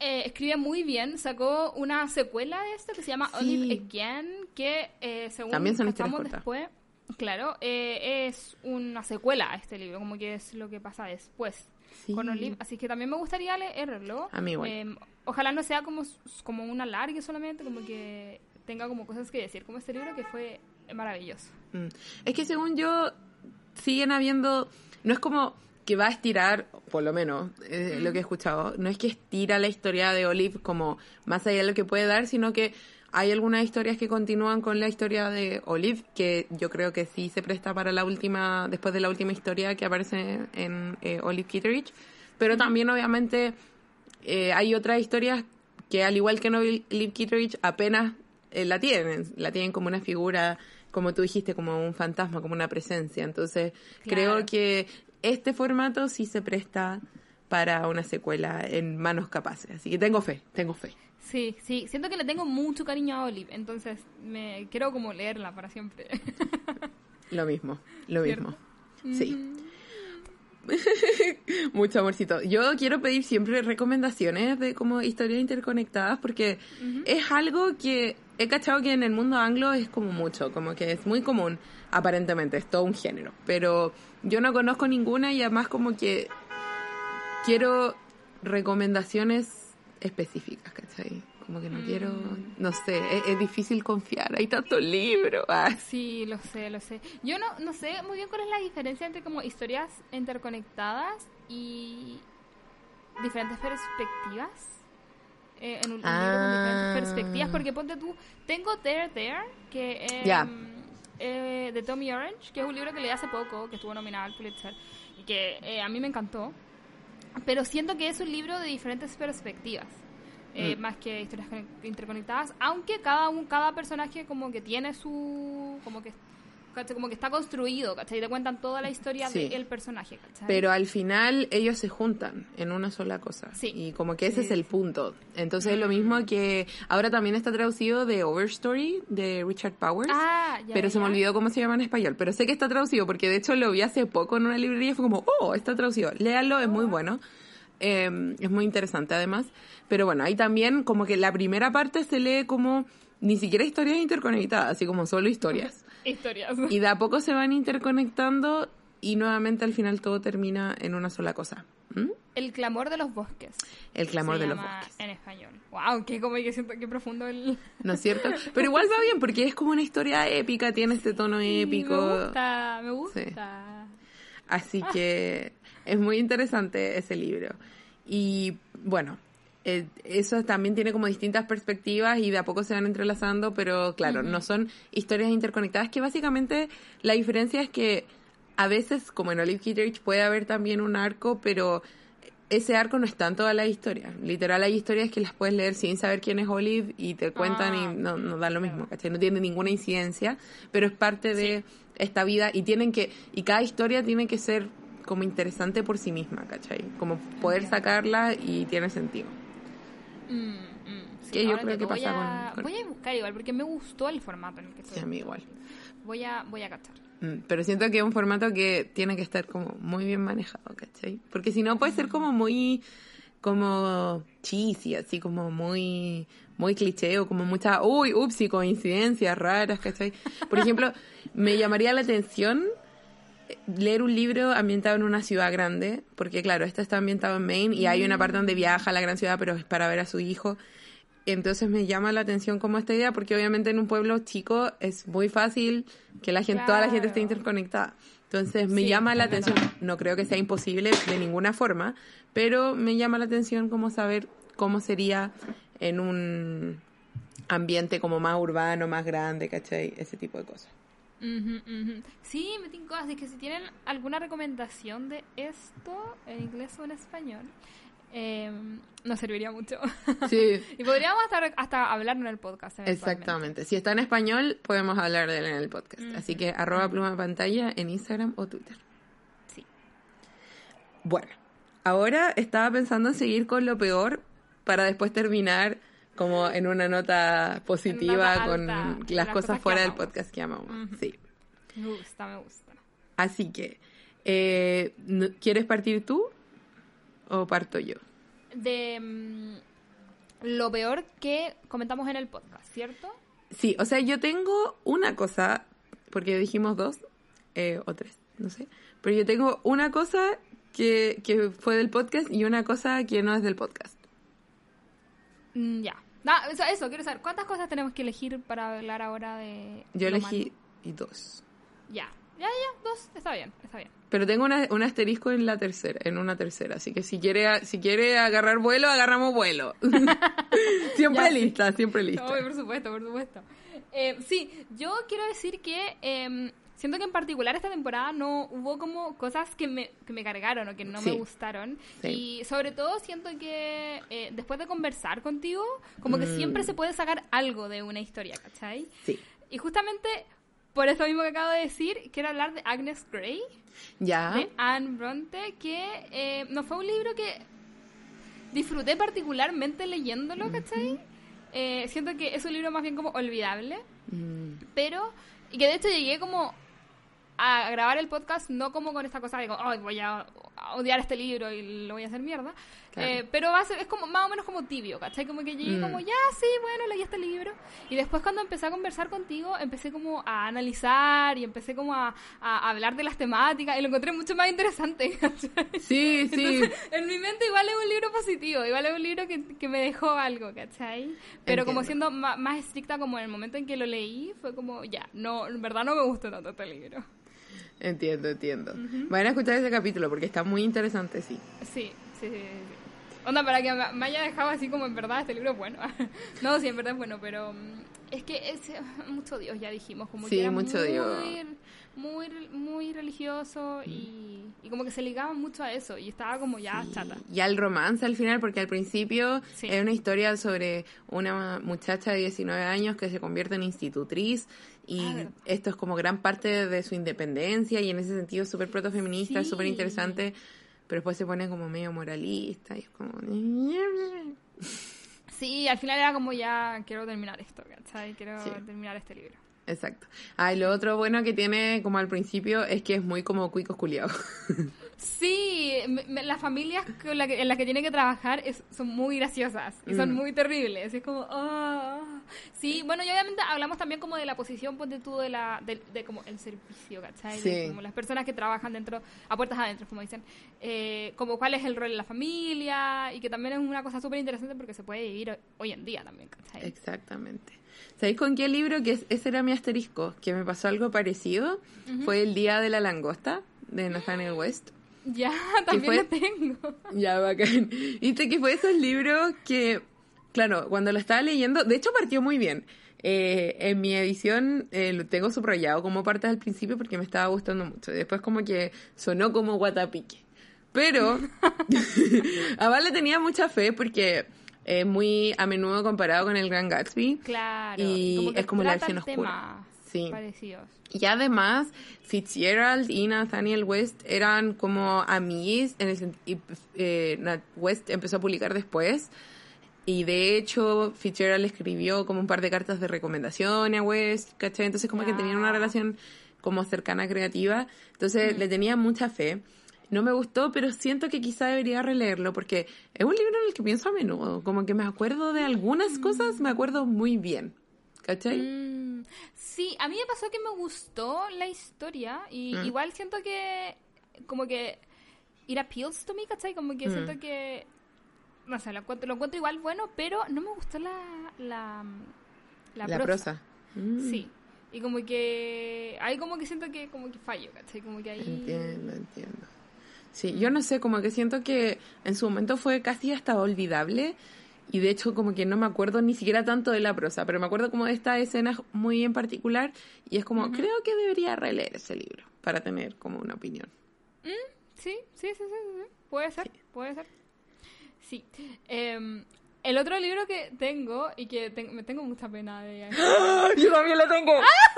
eh, escribe muy bien. Sacó una secuela de esto que se llama Sí. Olive Again, que eh, según También son cortas. Claro, eh, es una secuela a este libro, como que es lo que pasa después Sí. con Olive. Así que también me gustaría leerlo. A mí igual. Eh, ojalá no sea como, como una larga solamente, como que tenga como cosas que decir, como este libro que fue maravilloso. Mm. Es que según yo, siguen habiendo. No es como que va a estirar, por lo menos eh, lo que he escuchado, no es que estira la historia de Olive como más allá de lo que puede dar, sino que hay algunas historias que continúan con la historia de Olive, que yo creo que sí se presta para la última, después de la última historia que aparece en eh, Olive Kitteridge. Pero también, obviamente, eh, hay otras historias que, al igual que en Olive Kitteridge, apenas eh, la tienen. La tienen como una figura, como tú dijiste, como un fantasma, como una presencia. Entonces, Claro. creo que este formato sí se presta para una secuela en manos capaces. Así que tengo fe, tengo fe. Sí, sí, siento que le tengo mucho cariño a Olive, entonces me quiero como leerla para siempre. Lo mismo, lo ¿Cierto? mismo. Sí. [laughs] Mucho amorcito. Yo quiero pedir siempre recomendaciones de como historias interconectadas porque es algo que he cachado que en el mundo anglo es como mucho, como que es muy común, aparentemente, es todo un género. Pero yo no conozco ninguna y además como que quiero recomendaciones específicas, ¿cachai? Como que no quiero, no sé, es, es difícil confiar, hay tantos libros. ah. Sí, lo sé, lo sé. Yo no, no sé muy bien cuál es la diferencia entre como historias interconectadas y diferentes perspectivas. Eh, en un, libro con Ah. diferentes perspectivas, porque ponte tú, tengo There There, que es Ya. eh, de Tommy Orange, que es un libro que leí hace poco, que estuvo nominado al Pulitzer, y que eh, a mí me encantó. Pero siento que es un libro de diferentes perspectivas. eh, Mm. más que historias con- interconectadas, aunque cada un, cada personaje como que tiene su como que ¿cachai? Como que está construido, ¿cachai? Te cuentan toda la historia Sí. del personaje, ¿cachai? Pero al final ellos se juntan en una sola cosa. Sí. Y como que ese Sí, es el punto. Entonces es lo mismo que ahora también está traducido de Overstory de Richard Powers. Ah, ya, pero se me olvidó cómo se llama en español. Pero sé que está traducido porque de hecho lo vi hace poco en una librería y fue como, oh, está traducido. Léalo, es muy bueno. Eh, es muy interesante además. Pero bueno, ahí también como que la primera parte se lee como ni siquiera historias interconectadas, así como solo historias. Historias. Y de a poco se van interconectando y nuevamente al final todo termina en una sola cosa. ¿Mm? El clamor de los bosques. El clamor se de los bosques. En español. Wow, que como que siento que profundo el. ¿No es cierto? Pero igual va bien porque es como una historia épica, tiene este tono épico. Me gusta, me gusta. Así que es muy interesante ese libro. Y bueno, eh, eso también tiene como distintas perspectivas y de a poco se van entrelazando, pero claro, no son historias interconectadas, que básicamente la diferencia es que a veces, como en Olive Kitteridge, puede haber también un arco, pero ese arco no está en toda la historia. Literal, hay historias que las puedes leer sin saber quién es Olive y te cuentan Ah, y no, no da lo mismo, ¿cachai? No tiene ninguna incidencia, pero es parte de esta vida y tienen que, y cada historia tiene que ser como interesante por sí misma, ¿cachai? Como poder sacarla y tiene sentido. Mm, mm, sí, Que yo creo que voy pasa a, con- con- Voy a buscar igual, porque me gustó el formato en el que estoy. Sí, a mí igual. Voy a, voy a cachar. Mm, Pero siento que es un formato que tiene que estar como muy bien manejado, ¿cachai? Porque si no puede ser como muy, como cheesy, así como muy, muy cliché o como mucha, uy, upsi, coincidencias raras, ¿cachai? Por ejemplo, me llamaría la atención leer un libro ambientado en una ciudad grande, porque claro, este está ambientado en Maine y hay una parte donde viaja a la gran ciudad, pero es para ver a su hijo. Entonces me llama la atención como esta idea, porque obviamente en un pueblo chico es muy fácil que la gente, toda la gente esté interconectada. Entonces me Sí, llama la atención, no creo que sea imposible de ninguna forma, pero me llama la atención como saber cómo sería en un ambiente como más urbano, más grande, ¿cachai? Ese tipo de cosas. Sí, me tinco, así que si tienen alguna recomendación de esto en inglés o en español, eh, nos serviría mucho. Sí, [laughs] y podríamos hasta, hasta hablar en el podcast. exactamente. Si está en español, podemos hablar de él en el podcast. Así que arroba pluma pantalla en Instagram o Twitter. Sí. Bueno, ahora estaba pensando en seguir con lo peor para después terminar como en una nota positiva nota con alta, las, las cosas fuera del podcast que amamos. Sí. Me gusta, me gusta. Así que, eh, ¿quieres partir tú o parto yo? De mm, lo peor que comentamos en el podcast, ¿cierto? Sí, o sea, yo tengo una cosa, porque dijimos dos eh, o tres, no sé, pero yo tengo una cosa que, que fue del podcast y una cosa que no es del podcast. Mm, ya. Ah, sea, eso, quiero saber, ¿cuántas cosas tenemos que elegir para hablar ahora de... Yo elegí y dos. Ya, ya, ya, dos, está bien, está bien. Pero tengo una, un asterisco en la tercera, en una tercera, así que si quiere, si quiere agarrar vuelo, agarramos vuelo. [laughs] siempre Ya, sí. lista, siempre lista. No, por supuesto, por supuesto. Eh, sí, yo quiero decir que eh, siento que en particular esta temporada no hubo como cosas que me, que me cargaron o que no Sí. me gustaron. Sí. Y sobre todo siento que eh, después de conversar contigo, como que Mm. siempre se puede sacar algo de una historia, ¿cachai? Sí. Y justamente por eso mismo que acabo de decir, quiero hablar de Agnes Grey, Ya. de Anne Bronte, que eh, no fue un libro que disfruté particularmente leyéndolo, ¿cachai? Eh, siento que es un libro más bien como olvidable, Mm, pero... Y que de hecho llegué como a grabar el podcast no como con esta cosa de "Ay, voy a a odiar este libro y lo voy a hacer mierda. Claro. Eh, pero va a ser, es como más o menos como tibio, ¿cachai? Como que llegué Mm. como, ya, sí, bueno, leí este libro. Y después cuando empecé a conversar contigo, empecé como a analizar y empecé como a, a hablar de las temáticas y lo encontré mucho más interesante, [laughs] ¿cachai? Sí, sí. Entonces, en mi mente igual es un libro positivo, igual es un libro que, que me dejó algo, ¿cachai? Pero como Entiendo. siendo ma- más estricta como en el momento en que lo leí, fue como, ya, no, en verdad no me gustó tanto este libro. Entiendo, entiendo. Vayan a escuchar ese capítulo porque está muy interesante, sí. Sí, sí, sí, sí. Onda, para que me haya dejado así como en verdad este libro es bueno. [laughs] no, sí, en verdad es bueno, pero mm, es que es mucho Dios, ya dijimos. Como Sí, que era mucho muy, Dios. Muy, muy religioso y, y como que se ligaban mucho a eso y estaba como ya chata. Y al romance al final, porque al principio es una historia sobre una muchacha de 19 años que se convierte en institutriz y Ah, esto es como gran parte de su independencia y en ese sentido súper protofeminista, Sí. súper interesante, pero después se pone como medio moralista y es como... Sí, al final era como ya quiero terminar esto, ¿cachai? Quiero Sí. terminar este libro. Exacto. Ah, y lo otro bueno que tiene como al principio es que es muy como cuicos culiados. [laughs] Sí, me- me- las familias con la que- en las que tiene que trabajar es- son muy graciosas y son Mm. muy terribles. Es como, ah. Sí, bueno, y obviamente hablamos también como de la posición, ponte tú, de, la, de, de como el servicio, ¿cachai? De Sí. como las personas que trabajan dentro, a puertas adentro, como dicen. Eh, como cuál es el rol de la familia y que también es una cosa súper interesante porque se puede vivir ho- hoy en día también, ¿cachai? Exactamente. ¿Sabéis con qué libro? Que es- ese era mi asterisco, que me pasó algo parecido. Fue El Día de la Langosta, de Nathaniel West. Ya, [laughs] también fue? lo tengo. Ya, bacán. Viste que fue esos libros que, claro, cuando lo estaba leyendo, de hecho partió muy bien. Eh, en mi edición eh, lo tengo subrayado como partes al principio porque me estaba gustando mucho. Después como que sonó como guatapique. Pero [laughs] [laughs] a Val le tenía mucha fe porque es muy a menudo comparado con el Gran Gatsby. Claro. Y es como la versión oscura. Sí. Parecidos. Y además, Fitzgerald y Nathaniel West eran como amiguis. En el, y, eh, Nat West empezó a publicar después. Y de hecho, Fitzgerald escribió como un par de cartas de recomendación a West, ¿cachai? Entonces, como que tenían una relación como cercana creativa. Entonces, le tenía mucha fe. No me gustó, pero siento que quizá debería releerlo porque es un libro en el que pienso a menudo. Como que me acuerdo de algunas cosas, me acuerdo muy bien. ¿Cachai? Mm, sí, a mí me pasó que me gustó la historia y Mm. igual siento que como que it appeals to me, ¿cachai? Como que Mm. siento que no sé, lo encuentro, lo encuentro igual bueno, pero no me gustó la la, la, La prosa. prosa. Mm. Sí. Y como que ahí como que siento que como que fallo, ¿cachai? Como que ahí Entiendo, entiendo. Sí, yo no sé, como que siento que en su momento fue casi hasta olvidable y de hecho como que no me acuerdo ni siquiera tanto de la prosa, pero me acuerdo como de esta escena muy en particular y es como, creo que debería releer ese libro para tener como una opinión. Sí, sí, sí, sí, sí, sí. Puede ser, puede ser. Sí. Em, el otro libro que tengo y que me tengo mucha pena de... Yo también lo tengo.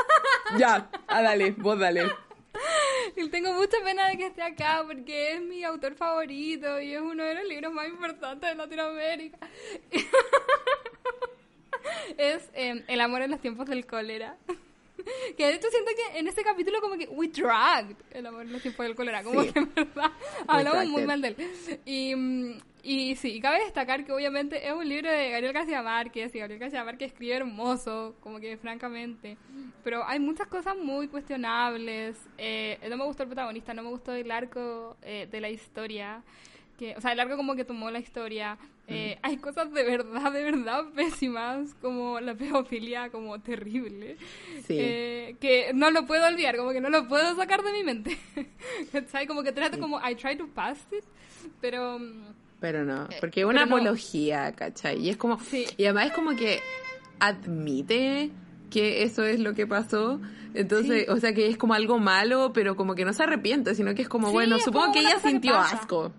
[laughs] ya, ah, dale, vos dale. [laughs] Y tengo mucha pena de que esté acá porque es mi autor favorito y es uno de los libros más importantes de Latinoamérica. [laughs] es em, El amor en los tiempos del cólera. [laughs] Que de hecho siento que en este capítulo como que we dragged el amor en los tiempos del cólera, como Sí. que en verdad hablamos muy mal de él. Y, mm, y sí, cabe destacar que obviamente es un libro de Gabriel García Márquez y Gabriel García Márquez escribe hermoso, como que francamente. Pero hay muchas cosas muy cuestionables. Eh, no me gustó el protagonista, no me gustó el arco eh, de la historia. Que, o sea, el arco como que tomó la historia. Eh, Hay cosas de verdad, de verdad pésimas, como la pedofilia, como terrible. Sí. Eh, que no lo puedo olvidar, como que no lo puedo sacar de mi mente. [laughs] ¿Cachai? Como que trato como, I try to pass it, pero... mm, Pero no, porque es una pero no. apología, ¿cachai? Y es como, Sí. y además es como que admite que eso es lo que pasó. Entonces, Sí. o sea que es como algo malo, pero como que no se arrepiente, sino que es como, Sí, bueno, supongo que ella sintió asco.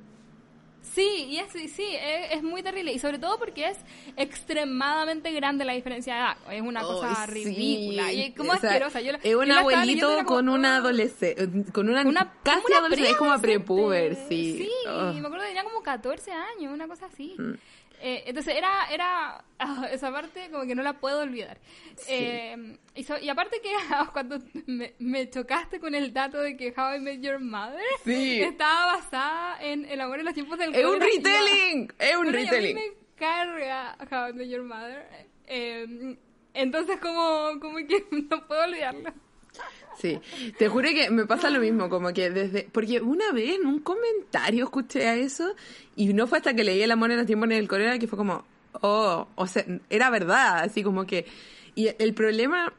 Sí, y es, sí, es, es muy terrible. Y sobre todo porque es extremadamente grande la diferencia de edad. Es una cosa Ay, sí. ridícula. Y es como O sea, asquerosa. Yo, es un abuelito como, con una "Ah". adolescente, con una, Una, casi una adolescente, es como prepuber, sí. Sí, Oh. me acuerdo que tenía como 14 años, una cosa así. Mm. Eh, entonces era, era [laughs] esa parte como que no la puedo olvidar. Eh, y, so- y aparte que [laughs] cuando me, me chocaste con el dato de que How I Met Your Mother Sí. [laughs] estaba basada en El amor en los tiempos del Es un retelling, es un bueno, y a mí retelling. me carga How I Met Your Mother. Eh, entonces como, como que no puedo olvidarlo. Sí, te juro que me pasa lo mismo, como que desde, porque una vez en un comentario escuché a eso y no fue hasta que leí El amor en los tiempos del cólera que fue como, oh, o sea, era verdad, así como que, y el problema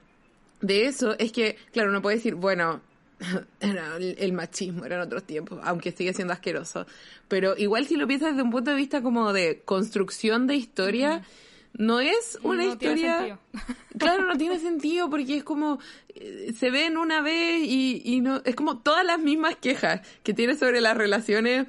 de eso es que, claro, uno puede decir, bueno, [laughs] era el, el machismo era en otros tiempos, aunque sigue siendo asqueroso, pero igual si lo piensas desde un punto de vista como de construcción de historia, no es una No tiene historia... sentido. [laughs] Claro, no tiene sentido porque es como eh, se ven una vez y, y no es como todas las mismas quejas que tiene sobre las relaciones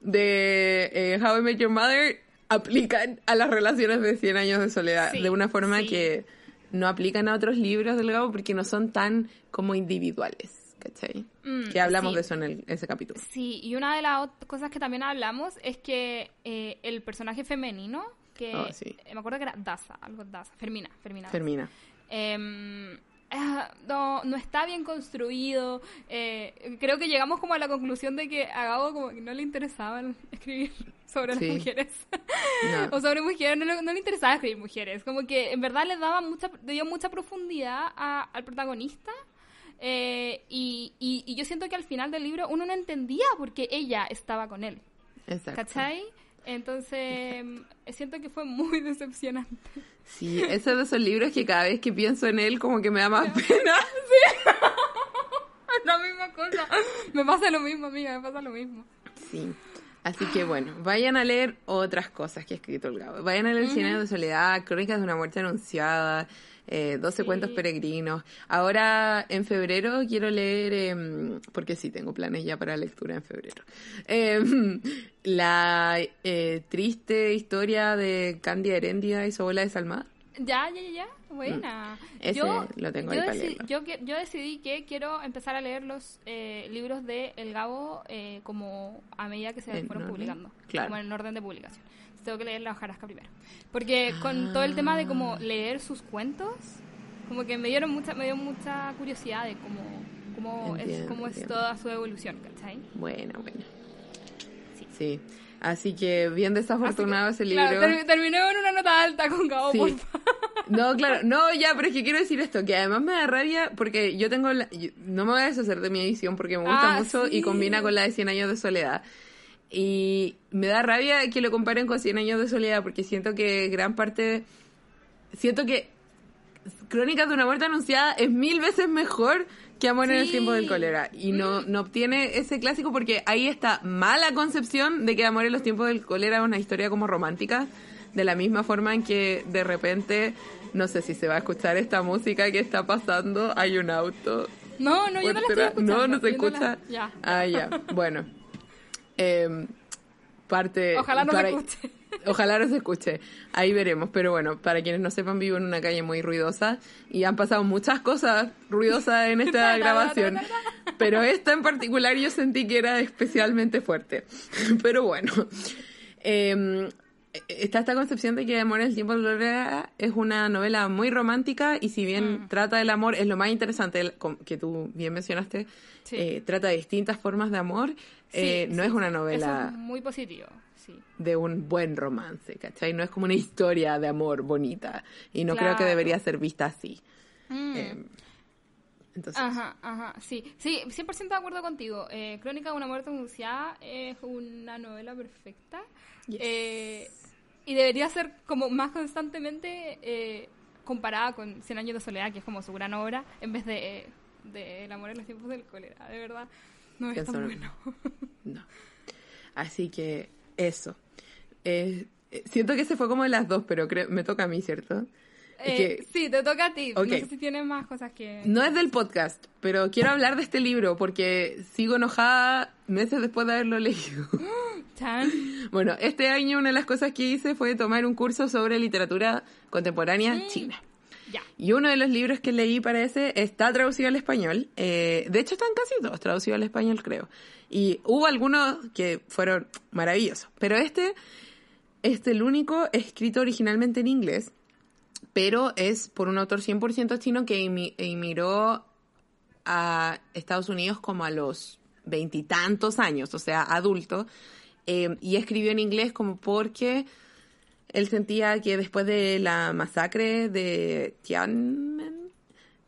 de eh, How I Met Your Mother aplican a las relaciones de 100 años de soledad Sí, de una forma sí. que no aplican a otros libros del Gabo porque no son tan como individuales, ¿cachai? Mm, que hablamos sí. de eso en el- ese capítulo. Sí, y una de las cosas que también hablamos es que eh, el personaje femenino, que Oh, sí. eh, me acuerdo que era Daza, algo Daza, Fermina, Fermina. Fermina. Ah, no, no está bien construido. eh, creo que llegamos como a la conclusión de que a Gabo como que no le interesaba escribir [laughs] sobre Sí. las mujeres. [laughs] No. o sobre mujeres, no, le- no le interesaba escribir mujeres. Como que en verdad le daba mucha, le dio mucha profundidad a- al protagonista. eh, y, y, y yo siento que al final del libro uno no entendía por qué ella estaba con él. Exacto. ¿Cachai? Entonces, siento que fue muy decepcionante. Sí, ese es de esos libros que cada vez que pienso en él como que me da más [laughs] pena. La misma cosa. Me pasa lo mismo, amiga, me pasa lo mismo. Sí. Así que bueno, vayan a leer otras cosas que ha escrito el Gabo. Vayan a leer Cien años de soledad, Crónicas de una muerte anunciada, eh, 12 Sí. cuentos peregrinos. Ahora en febrero quiero leer, em, porque sí, tengo planes ya para lectura en febrero. Em, [laughs] la eh, triste historia de Candy Herendia y su abuela desalmada. Ya, ya, ya, ya. Buena. Mm. Ese lo tengo ahí yo, para leerlo. yo, yo decidí que quiero empezar a leer los eh, libros de El Gabo eh, como a medida que se ¿En fueron orden? publicando. Claro. Como en orden de publicación. Entonces tengo que leer La hojarasca primero. Porque con todo el tema de como leer sus cuentos, como que me dieron mucha, me dio mucha curiosidad de cómo, cómo es, Entiendo, cómo es toda su evolución, ¿cachai? Buena. Sí. Sí. Así que bien desafortunado que, ese libro. Claro, termi- terminé en una nota alta con Gabo, Sí. por favor. [laughs] No, claro, no, ya, pero es que quiero decir esto, que además me da rabia porque yo tengo, la- yo- no me voy a deshacer de mi edición porque me gusta Ah, mucho y combina con la de 100 años de soledad. Y me da rabia que lo comparen con 100 años de soledad porque siento que gran parte, siento que Crónicas de una muerte anunciada es mil veces mejor que Amor en el Sí. tiempo del cólera y no, no obtiene ese clásico porque ahí está mala concepción de que Amor en los tiempos del cólera es una historia como romántica de la misma forma en que de repente no sé si se va a escuchar esta música que está pasando hay un auto No, no, yo no la estoy escuchando. no no se la- escucha Ya. ah ya bueno Em, parte Ojalá no se para- escuche. Ojalá no se escuche. Ahí veremos. Pero bueno, para quienes no sepan, vivo en una calle muy ruidosa y han pasado muchas cosas ruidosas en esta [laughs] grabación. [laughs] Pero esta en particular yo sentí que era especialmente fuerte. [laughs] Pero bueno. Eh, está esta concepción de que Amor en el tiempo de Gloria es una novela muy romántica y si bien Mm. trata del amor, es lo más interesante que tú bien mencionaste, Sí. eh, trata de distintas formas de amor, eh, Sí, no sí, es una novela Eso es muy positivo, sí. de un buen romance, ¿cachai? No es como una historia de amor bonita. Y no creo que Claro. debería ser vista así. Mm. Eh, entonces, Ajá, ajá, sí. Sí, 100% de acuerdo contigo. Eh, Crónica de una muerte anunciada es una novela perfecta. Yes. Eh, y debería ser como más constantemente eh, comparada con Cien años de soledad, que es como su gran obra, en vez de, de El amor en los tiempos del cólera. De verdad, no es tan bueno. [laughs] no. Así que eso. Eh, eh, siento que ese fue como de las dos, pero creo, me toca a mí, ¿cierto? Eh, que sí, te toca a ti. No sé si tienes más cosas que... no es del podcast, pero quiero hablar de este libro porque sigo enojada meses después de haberlo [laughs] leído. [gasps] Bueno, este año una de las cosas que hice fue tomar un curso sobre literatura contemporánea china. Y uno de los libros que leí para ese está traducido al español. Eh, de hecho, están casi todos traducidos al español, creo. Y hubo algunos que fueron maravillosos. Pero este es el único escrito originalmente en inglés, pero es por un autor 100% chino que emi- emigró a Estados Unidos como a los veintitantos años, o sea, adulto. eh, y escribió en inglés como porque él sentía que después de la masacre de Tiananmen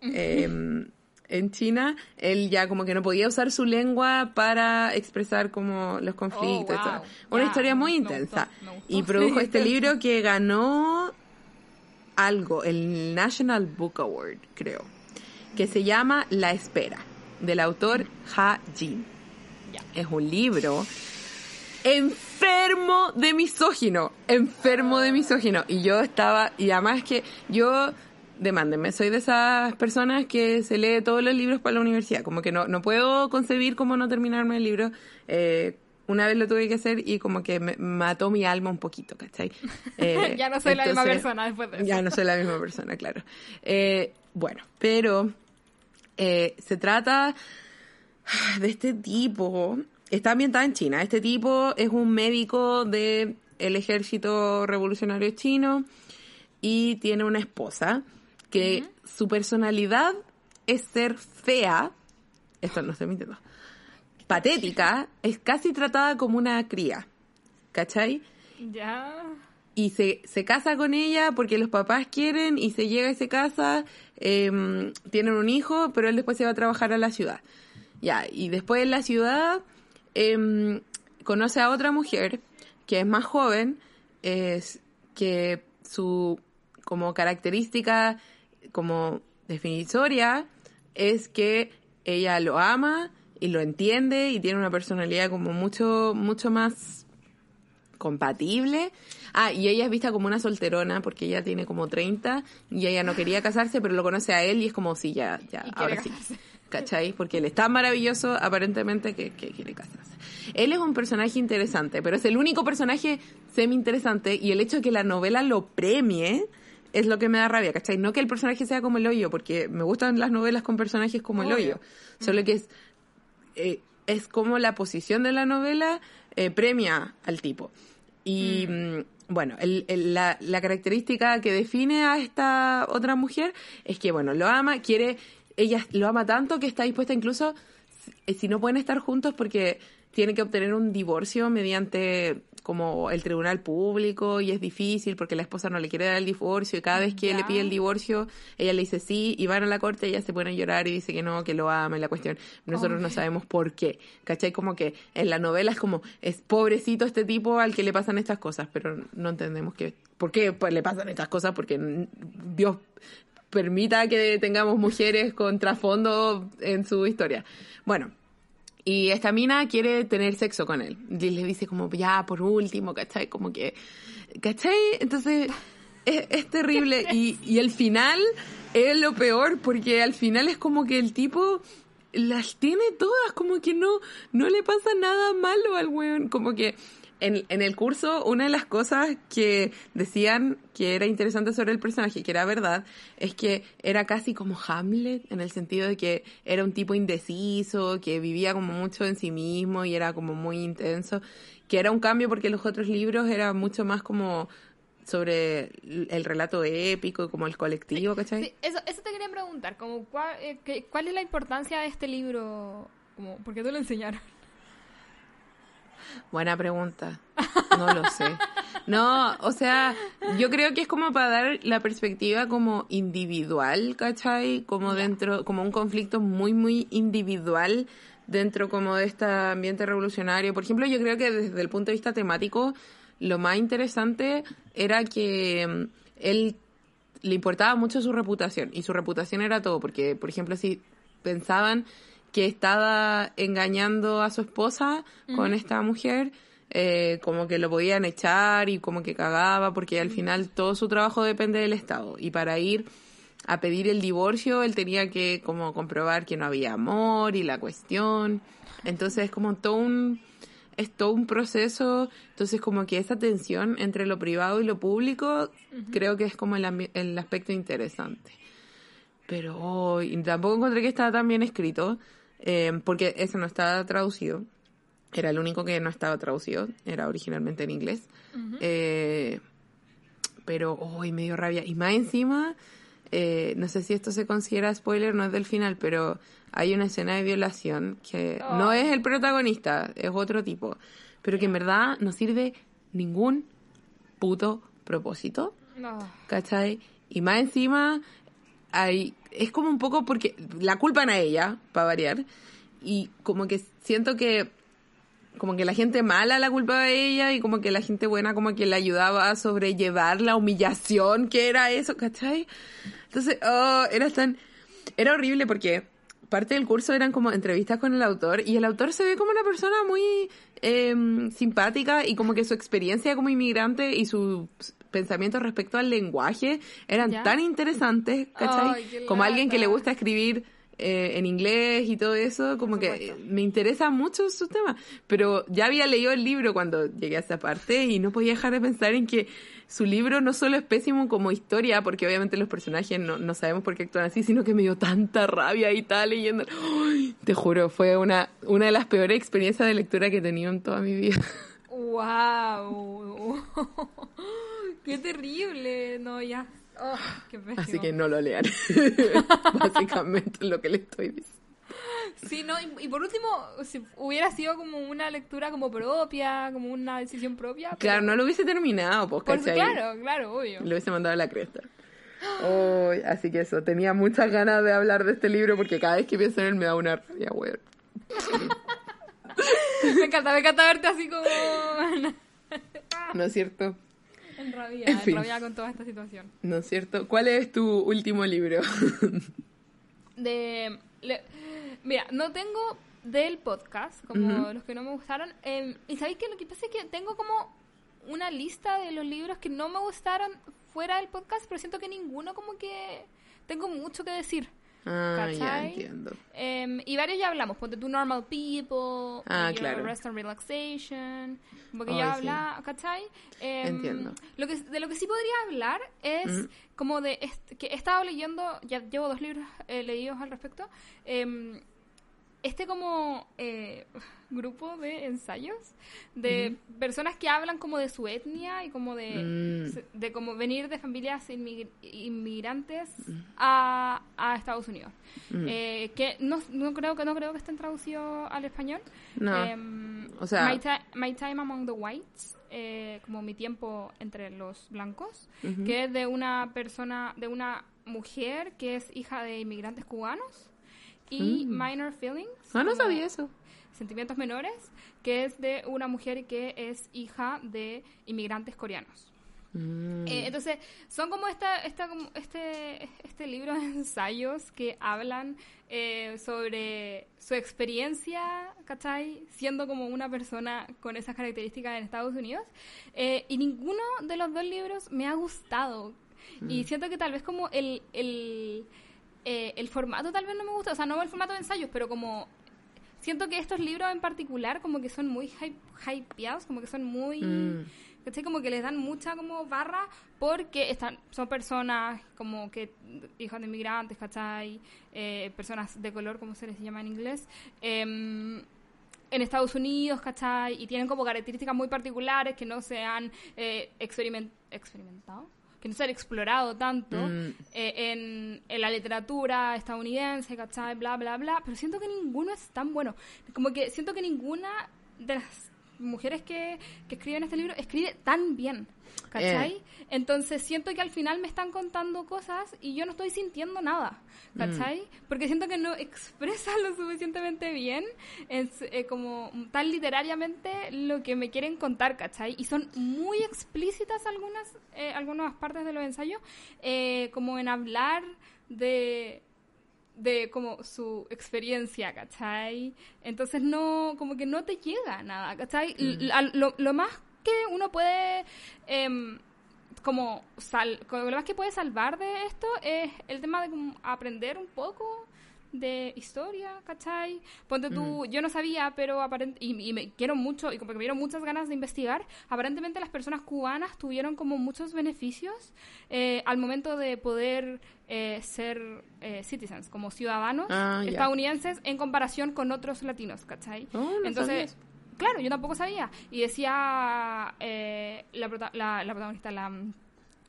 eh, en China, él ya como que no podía usar su lengua para expresar como los conflictos. Oh, wow. Una historia muy intensa. Y [laughs] produjo este libro que ganó algo, el National Book Award, creo, que se llama La Espera, del autor Ha Jin es un libro enfermo de misógino, enfermo de misógino. Y yo estaba, y además que yo, demándenme, soy de esas personas que se lee todos los libros para la universidad, como que no, no puedo concebir cómo no terminarme el libro. Eh, una vez lo tuve que hacer y como que me mató mi alma un poquito, ¿cachai? Eh, [laughs] ya no soy la misma persona después de eso. Ya no soy la misma persona, claro. Eh, bueno, pero eh, se trata de este tipo, está ambientada en China, este tipo es un médico del el ejército revolucionario chino y tiene una esposa que su personalidad es ser fea, esto no estoy mintiendo, patética, es casi tratada como una cría, ¿cachai? Ya. Y se, se casa con ella porque los papás quieren y se llega y se casa, eh, tienen un hijo, pero él después se va a trabajar a la ciudad. Ya, y después en la ciudad eh, conoce a otra mujer que es más joven, es que su como característica como definitoria es que ella lo ama y lo entiende y tiene una personalidad como mucho mucho más compatible. Ah, y ella es vista como una solterona porque ella tiene como 30 y ella no quería casarse, pero lo conoce a él y es como, sí, ya, ya, ahora sí. ¿Cachai? Porque él es tan maravilloso aparentemente que, que, quiere casarse. Él es un personaje interesante, pero es el único personaje semi-interesante y el hecho de que la novela lo premie es lo que me da rabia, ¿cachai? No que el personaje sea como el hoyo, porque me gustan las novelas con personajes como el hoyo. Solo que es, eh, es como la posición de la novela eh, premia al tipo. Y mm, bueno, el, el, la, la característica que define a esta otra mujer es que, bueno, lo ama, quiere, ella lo ama tanto que está dispuesta incluso, si, si no pueden estar juntos porque tiene que obtener un divorcio mediante como el tribunal público y es difícil porque la esposa no le quiere dar el divorcio y cada vez que le pide el divorcio ella le dice sí y van a la corte ella se pone a llorar y dice que no, que lo ama y la cuestión. Nosotros no sabemos por qué, ¿cachai? Como que en la novela es como es pobrecito este tipo al que le pasan estas cosas pero no entendemos que, por qué pues, le pasan estas cosas porque Dios permita que tengamos mujeres con trasfondo en su historia. Bueno, y esta mina quiere tener sexo con él. Y le dice como, ya, por último, ¿cachai? Como que, ¿cachai? Entonces, es, es terrible. Y, y el final es lo peor, porque al final es como que el tipo las tiene todas, como que no, no le pasa nada malo al weón. Como que en, en el curso, una de las cosas que decían que era interesante sobre el personaje, que era verdad, es que era casi como Hamlet, en el sentido de que era un tipo indeciso, que vivía como mucho en sí mismo y era como muy intenso, que era un cambio porque los otros libros eran mucho más como sobre el relato épico y como el colectivo, ¿cachai? Sí, eso, eso te quería preguntar, como cuál, eh, cuál es la importancia de este libro, como, ¿por qué te lo enseñaron? Buena pregunta. No lo sé. No, o sea, yo creo que es como para dar la perspectiva como individual, ¿cachai? Como dentro, como un conflicto muy, muy individual dentro como de este ambiente revolucionario. Por ejemplo, yo creo que desde el punto de vista temático, lo más interesante era que mm, él le importaba mucho su reputación y su reputación era todo, porque, por ejemplo, si pensaban que estaba engañando a su esposa con esta mujer, eh, como que lo podían echar y como que cagaba, porque al final todo su trabajo depende del Estado. Y para ir a pedir el divorcio, él tenía que como comprobar que no había amor y la cuestión. Entonces es como todo un es todo un proceso, entonces como que esa tensión entre lo privado y lo público creo que es como el, el aspecto interesante. Pero oh, tampoco encontré que estaba tan bien escrito, eh, porque eso no estaba traducido. Era el único que no estaba traducido, era originalmente en inglés. Eh, pero, hoy me dio rabia. Y más encima, eh, no sé si esto se considera spoiler, no es del final, pero hay una escena de violación que no Oh. es el protagonista, es otro tipo, pero que en verdad no sirve ningún puto propósito. No. ¿cachai? Y más encima, hay, es como un poco porque la culpan a ella, para variar, y como que siento que como que la gente mala la culpaba a ella y como que la gente buena como que le ayudaba a sobrellevar la humillación que era eso, ¿cachai? Entonces, oh, era tan... Era horrible porque parte del curso eran como entrevistas con el autor y el autor se ve como una persona muy em, simpática y como que su experiencia como inmigrante y sus pensamientos respecto al lenguaje eran tan interesantes, ¿cachai? como alguien que le gusta escribir eh, en inglés y todo eso, como que me interesa mucho su tema. Pero ya había leído el libro cuando llegué a esa parte y no podía dejar de pensar en que su libro no solo es pésimo como historia, porque obviamente los personajes no, no sabemos por qué actúan así, sino que me dio tanta rabia y tal leyendo. te juro, fue una, una de las peores experiencias de lectura que he tenido en toda mi vida. ¡Wow! [laughs] ¡Qué terrible! No, ya. Oh, Así que no lo lean. [laughs] Básicamente lo que le estoy diciendo. Sí, no, y, por último, si hubiera sido como una lectura como propia, como una decisión propia. Claro, no lo hubiese terminado, pues, por, Claro, claro, obvio. Lo hubiese mandado a la cresta. Oh, así que eso, tenía muchas ganas de hablar de este libro porque cada vez que pienso en él me da una rabia, weón. [laughs] me encanta, me encanta verte así como... ¿No es cierto? En rabia, en, rabia con toda esta situación. ¿No es cierto? ¿Cuál es tu último libro? [laughs] de... Mira, no tengo del podcast, como los que no me gustaron. Em, y sabéis que lo que pasa es que tengo como una lista de los libros que no me gustaron fuera del podcast, pero siento que ninguno como que tengo mucho que decir. Ah, ya entiendo. Em, y varios ya hablamos, ponte tu Normal People, ah, claro. Rest and Relaxation, porque ya habla, ¿cachai? Em, entiendo. Lo que, de lo que sí podría hablar es como de, que he estado leyendo, ya llevo dos libros eh, leídos al respecto, eh, este como eh, [laughs] grupo de ensayos de personas que hablan como de su etnia y como de, mm. de como venir de familias inmigrantes mm. a, a, Estados Unidos mm. eh, que no, no, creo que no creo que estén traducidos al español no. O sea my, Time Among the Whites eh, como mi tiempo entre los blancos que es de una persona de una mujer que es hija de inmigrantes cubanos y mm. Minor Feelings. Ah, no sabía eso. Sentimientos menores, que es de una mujer que es hija de inmigrantes coreanos. Mm. Eh, entonces, son como esta, esta, como este, este libro de ensayos que hablan eh, sobre su experiencia, ¿cachai? Siendo como una persona con esas características en Estados Unidos. Eh, y ninguno de los dos libros me ha gustado. Y mm. siento que tal vez como el, el eh, el formato tal vez no me gusta, o sea, no el formato de ensayos, pero como siento que estos libros en particular como que son muy hypeados, como que son muy... Mm. Como que les dan mucha como barra porque están son personas como que hijos de inmigrantes, ¿cachai? Eh, personas de color, como se les llama en inglés. Em, en Estados Unidos, ¿cachai? Y tienen como características muy particulares que no se han eh, experimentado que no se han explorado tanto mm. eh, en, la literatura estadounidense, ¿cachai? Bla, bla, bla. Pero siento que ninguno es tan bueno. Como que siento que ninguna de las mujeres que, que escriben este libro escribe tan bien. ¿Cachai? Eh. Entonces siento que al final me están contando cosas y yo no estoy sintiendo nada. ¿Cachai? Mm. Porque siento que no expresa [laughs] lo suficientemente bien, es, eh, como tan literariamente lo que me quieren contar, ¿cachai? Y son muy explícitas algunas, eh, algunas partes de los ensayos, como en hablar de de como su experiencia, ¿cachai? Entonces no, como que no te llega nada, ¿cachai? Mm. Lo, lo, más que uno puede, em, como, sal, lo más que puede salvar de esto es el tema de aprender un poco de historia, ¿cachai? Ponte tú, yo no sabía, pero aparentemente, y, me quiero mucho, y como que me dieron muchas ganas de investigar, aparentemente las personas cubanas tuvieron como muchos beneficios eh, al momento de poder eh, ser eh, citizens, como ciudadanos ah, estadounidenses en comparación con otros latinos, ¿cachai? Oh, Entonces, Claro, yo tampoco sabía. Y decía eh, la, la, protagonista, la mm,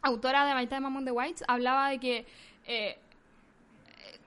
autora de My Time Among the Whites, hablaba de que eh,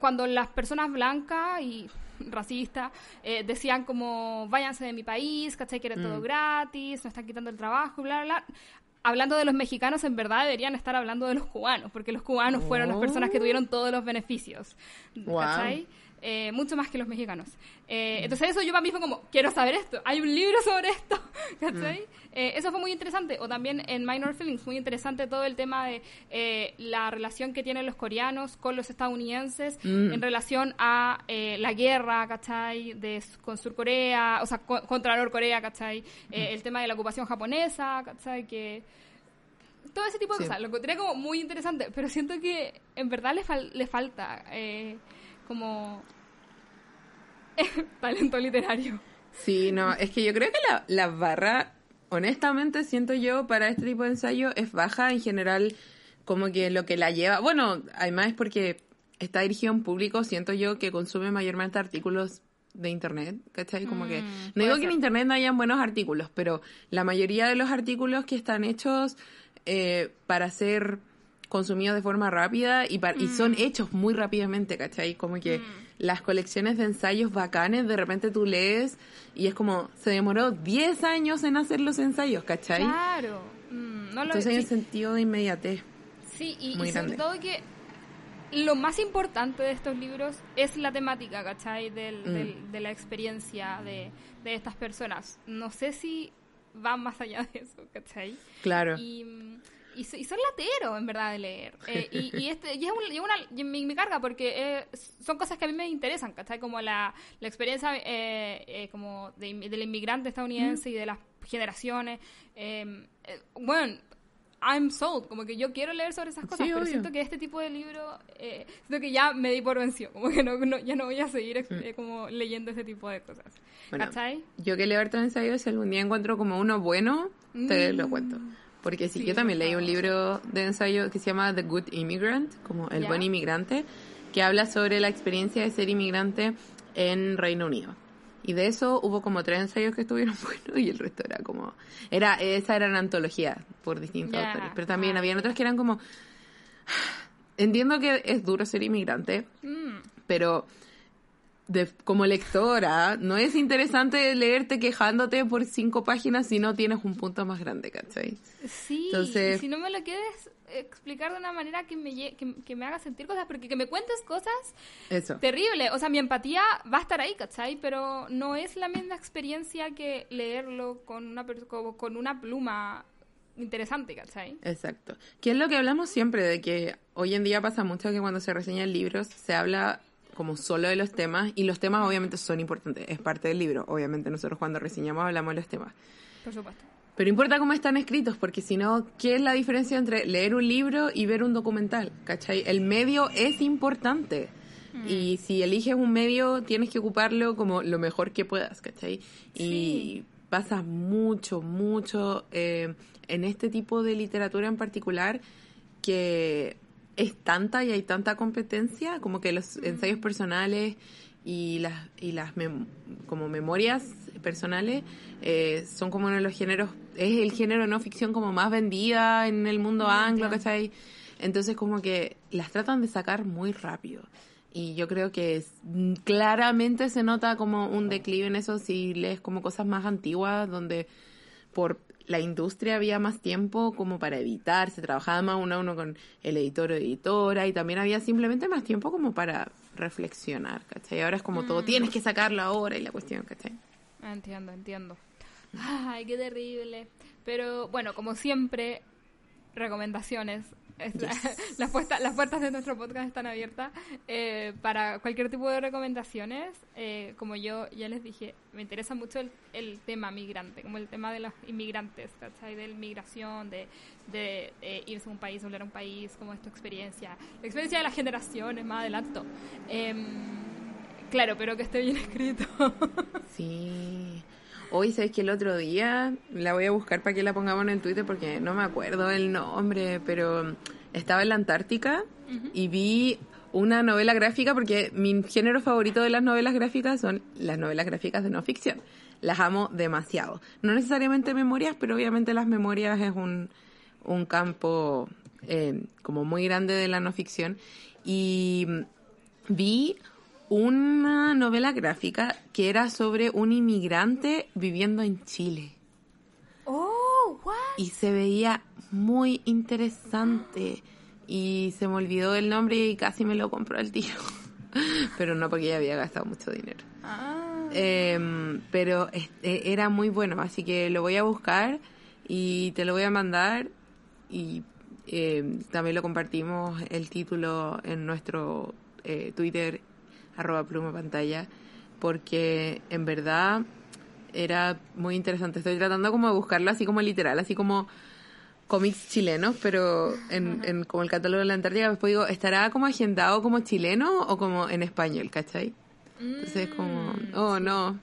cuando las personas blancas y racistas eh, decían como váyanse de mi país, ¿cachai? Que era todo mm. gratis, nos están quitando el trabajo, bla, bla, bla. Hablando de los mexicanos, en verdad deberían estar hablando de los cubanos, porque los cubanos fueron las personas que tuvieron todos los beneficios. ¿Cachai? Eh, mucho más que los mexicanos. Eh, entonces eso yo para mí fue como, quiero saber esto, hay un libro [laughs] sobre esto, ¿cachai? Eh, eso fue muy interesante. O también en Minor Feelings, muy interesante todo el tema de la relación que tienen los coreanos con los estadounidenses mm. en relación a la guerra, ¿cachai? De, con Surcorea, o sea, contra Norcorea, ¿cachai? Mm. El tema de la ocupación japonesa, ¿cachai? Que todo ese tipo de cosas. Lo encontré como muy interesante, pero siento que en verdad le, le falta eh, como [laughs] talento literario. Sí, no, es que yo creo que la, la barra, honestamente, siento yo, para este tipo de ensayo es baja en general, como que lo que la lleva, bueno, además es porque está dirigido a un público, siento yo, que consume mayormente artículos de internet, ¿cachai? Como que, mm, no digo que en internet no hayan buenos artículos, pero la mayoría de los artículos que están hechos eh, para ser consumidos de forma rápida y, y son mm. hechos muy rápidamente, ¿cachai? Como que mm. las colecciones de ensayos bacanes, de repente tú lees y es como, se demoró 10 años en hacer los ensayos, ¿cachai? Claro. Mm, no lo, Entonces hay un sentido de inmediatez. Sí, y, sobre todo que lo más importante de estos libros es la temática, ¿cachai? Del, de la experiencia de, de estas personas. No sé si va más allá de eso, ¿cachai? Claro. Y, y, son lateros, en verdad, de leer. [laughs] Eh, y, este, y es una, me, carga porque eh, son cosas que a mí me interesan, ¿cachai? Como la, la experiencia eh, como de, del inmigrante estadounidense y de las generaciones. bueno, I'm sold, como que yo quiero leer sobre esas cosas, pero siento que este tipo de libro, eh, siento que ya me di por vencido, como que no, ya no voy a seguir mm. como leyendo ese tipo de cosas. ¿Cachai? Yo que leo hartos ensayos, si algún día encuentro como uno bueno, te lo mm. cuento. Porque sí, yo también leí un libro de ensayo que se llama The Good Immigrant, como El Buen Inmigrante, que habla sobre la experiencia de ser inmigrante en Reino Unido. Y de eso hubo como tres ensayos que estuvieron [laughs] buenos y el resto era como... era Esa era una antología por distintos autores. Pero también había otros que eran como... [sighs] Entiendo que es duro ser inmigrante, mm. pero como lectora, no es interesante leerte quejándote por cinco páginas si no tienes un punto más grande, ¿cachai? Sí, Entonces, si no me lo quieres explicar de una manera que me, que, me haga sentir cosas, porque que me cuentes cosas Eso. terrible. O sea, mi empatía va a estar ahí, ¿cachai? Pero no es la misma experiencia que leerlo con una, con una pluma interesante, ¿cachai? Exacto. Que es lo que hablamos siempre, de que hoy en día pasa mucho que cuando se reseñan libros se habla como solo de los temas, y los temas obviamente son importantes, es parte del libro. Obviamente nosotros cuando reseñamos hablamos de los temas. Por supuesto. Pero importa cómo están escritos, porque si no, ¿qué es la diferencia entre leer un libro y ver un documental? ¿Cachai? El medio es importante. Mm. Y si eliges un medio, tienes que ocuparlo como lo mejor que puedas, ¿cachai? Y pasa mucho, mucho eh, en este tipo de literatura en particular que es tanta y hay tanta competencia, como que los ensayos personales y las, y las como memorias personales eh, son como uno de los géneros, es el género no ficción como más vendida en el mundo mm, anglo, ¿cachai? Entonces como que las tratan de sacar muy rápido. Y yo creo que claramente se nota como un declive en eso si lees como cosas más antiguas donde por la industria había más tiempo como para editar, se trabajaba más uno a uno con el editor o editora y también había simplemente más tiempo como para reflexionar, ¿cachai? Ahora es como todo, mm. tienes que sacarlo ahora y la cuestión, ¿cachai? Entiendo, entiendo. Ay, qué terrible. Pero bueno, como siempre, recomendaciones [laughs] las, puertas, las puertas de nuestro podcast están abiertas eh, para cualquier tipo de recomendaciones. Eh, como yo ya les dije, me interesa mucho el, tema migrante, como el tema de los inmigrantes, ¿cachai? De migración, de, de eh, irse a un país, volver a un país, como es tu experiencia. La experiencia de las generaciones, más adelanto. Em, claro, pero que esté bien [laughs] escrito. sí. Hoy, ¿sabes que el otro día la voy a buscar para que la pongamos en el Twitter porque no me acuerdo el nombre, pero estaba en la Antártica y vi una novela gráfica porque mi género favorito de las novelas gráficas son las novelas gráficas de no ficción. Las amo demasiado. No necesariamente memorias, pero obviamente las memorias es un, un campo eh, como muy grande de la no ficción. Y vi una novela gráfica que era sobre un inmigrante viviendo en Chile. Oh, what? Y se veía muy interesante. Y se me olvidó el nombre y casi me lo compró el tío. [laughs] pero no porque ella había gastado mucho dinero. Ah. Em, pero e- era muy bueno, así que lo voy a buscar y te lo voy a mandar y em, también lo compartimos el título en nuestro eh, Twitter arroba pluma pantalla porque en verdad era muy interesante. Estoy tratando como de buscarlo así como literal, así como cómics chilenos, pero en, en como el catálogo de la Antártica, después digo, ¿estará como agendado como chileno o como en español, cachai? Entonces es como, Mm, oh no.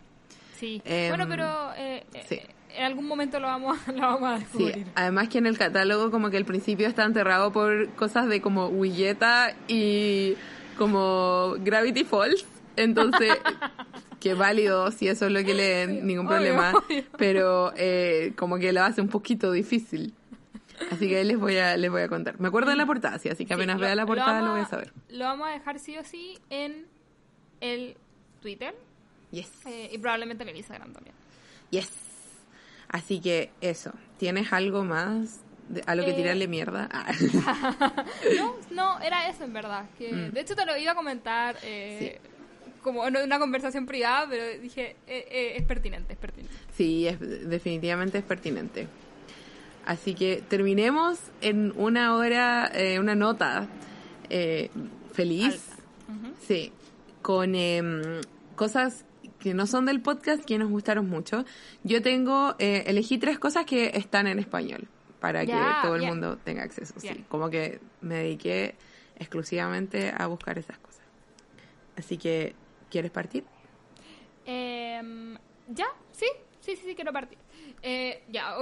Sí. Em, bueno, pero eh, eh, sí. en algún momento lo vamos, [laughs] lo vamos a Sí, descubrir. además que en el catálogo como que el principio está enterrado por cosas de como Willeta y como Gravity Falls, entonces [laughs] que válido si eso es lo que leen, ningún problema, obvio. pero eh, como que lo hace un poquito difícil. Así que ahí les voy a les voy a contar. Me acuerdo de la portada, sí, así que apenas vea la portada lo, voy a saber. Lo vamos a dejar sí o sí en el Twitter Yes. eh, y probablemente en el Instagram también. Yes. Así que eso, ¿tienes algo más de- a lo que Eh, tirarle mierda? [laughs] Ah. No, no, era eso en verdad. Que, Mm. De hecho te lo iba a comentar eh, como en una conversación privada, pero dije, eh, eh, es pertinente, es pertinente. Sí, es, definitivamente es pertinente. Así que terminemos en una hora, eh, una nota eh, feliz. Sí, con em, cosas que no son del podcast que nos gustaron mucho. Yo tengo, eh, elegí tres cosas que están en español para Ya, que todo el bien. mundo tenga acceso. Sí, Bien. como que me dediqué exclusivamente a buscar esas cosas. Así que, ¿quieres partir? Em, ¿Ya? ¿Sí? Sí, sí, sí, quiero partir. Eh, ya,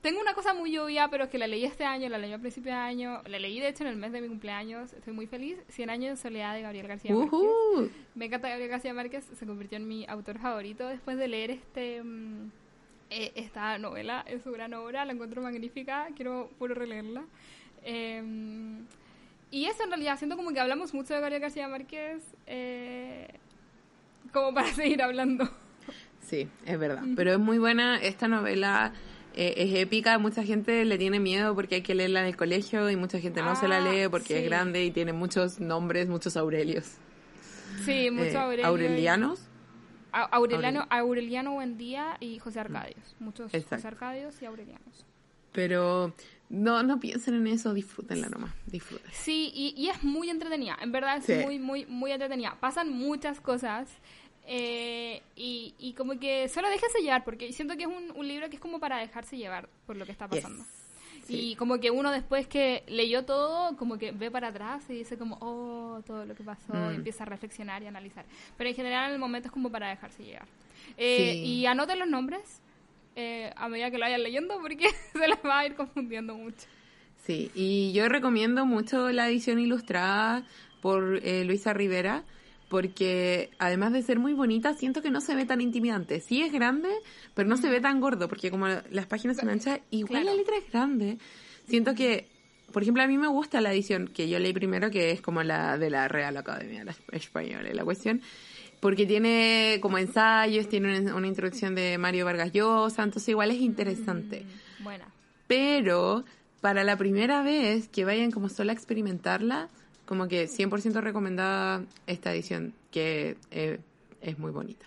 tengo una cosa muy obvia, pero es que la leí este año, la leí a principio de año, la leí de hecho en el mes de mi cumpleaños, estoy muy feliz. 100 años de soledad de Gabriel García Márquez. Ujú. Me encanta Gabriel García Márquez, se convirtió en mi autor favorito después de leer este mm, eh, esta novela, es su gran obra, la encuentro magnífica, quiero puro releerla. Eh, y eso en realidad, siento como que hablamos mucho de Gabriel García Márquez, eh, como para [laughs] seguir hablando. Sí, es verdad. Pero es muy buena esta novela. eh, es épica, mucha gente le tiene miedo porque hay que leerla en el colegio y mucha gente no se la Ah, lee porque es sí. grande y tiene muchos nombres, muchos Aurelios. Sí, mucho Eh, Aurelio. y- Aurelianos. Aureliano, Aureliano Buendía y José Arcadios. Muchos Exacto. José Arcadios y Aurelianos. Pero no, no piensen en eso, disfrútenla nomás, disfruten. Sí, y, y es muy entretenida, en verdad es Sí. muy, muy, muy entretenida. Pasan muchas cosas eh, y, y como que solo déjese llevar, porque siento que es un, un libro que es como para dejarse llevar por lo que está Yes. Sí. Y como que uno después que leyó todo, como que ve para atrás y dice como, oh, todo lo que pasó, Mm. y empieza a reflexionar y analizar. Pero en general en el momento es como para dejarse llevar. Eh, Sí. Y anoten los nombres eh, a medida que lo vayan leyendo, porque [laughs] se les va a ir confundiendo mucho. Sí, y yo recomiendo mucho la edición ilustrada por eh, Luisa Rivera, porque además de ser muy bonita, siento que no se ve tan intimidante. Sí es grande, pero no se ve tan gordo, porque como las páginas son anchas, igual Claro. la letra es grande. Siento que, por ejemplo, a mí me gusta la edición que yo leí primero, que es como la de la Real Academia la Española, la cuestión, porque tiene como ensayos, tiene una, una introducción de Mario Vargas Llosa, entonces igual es interesante Mm, Buena. pero para la primera vez que vayan como solo a experimentarla, como que 100% recomendada esta edición, que eh, es muy bonita.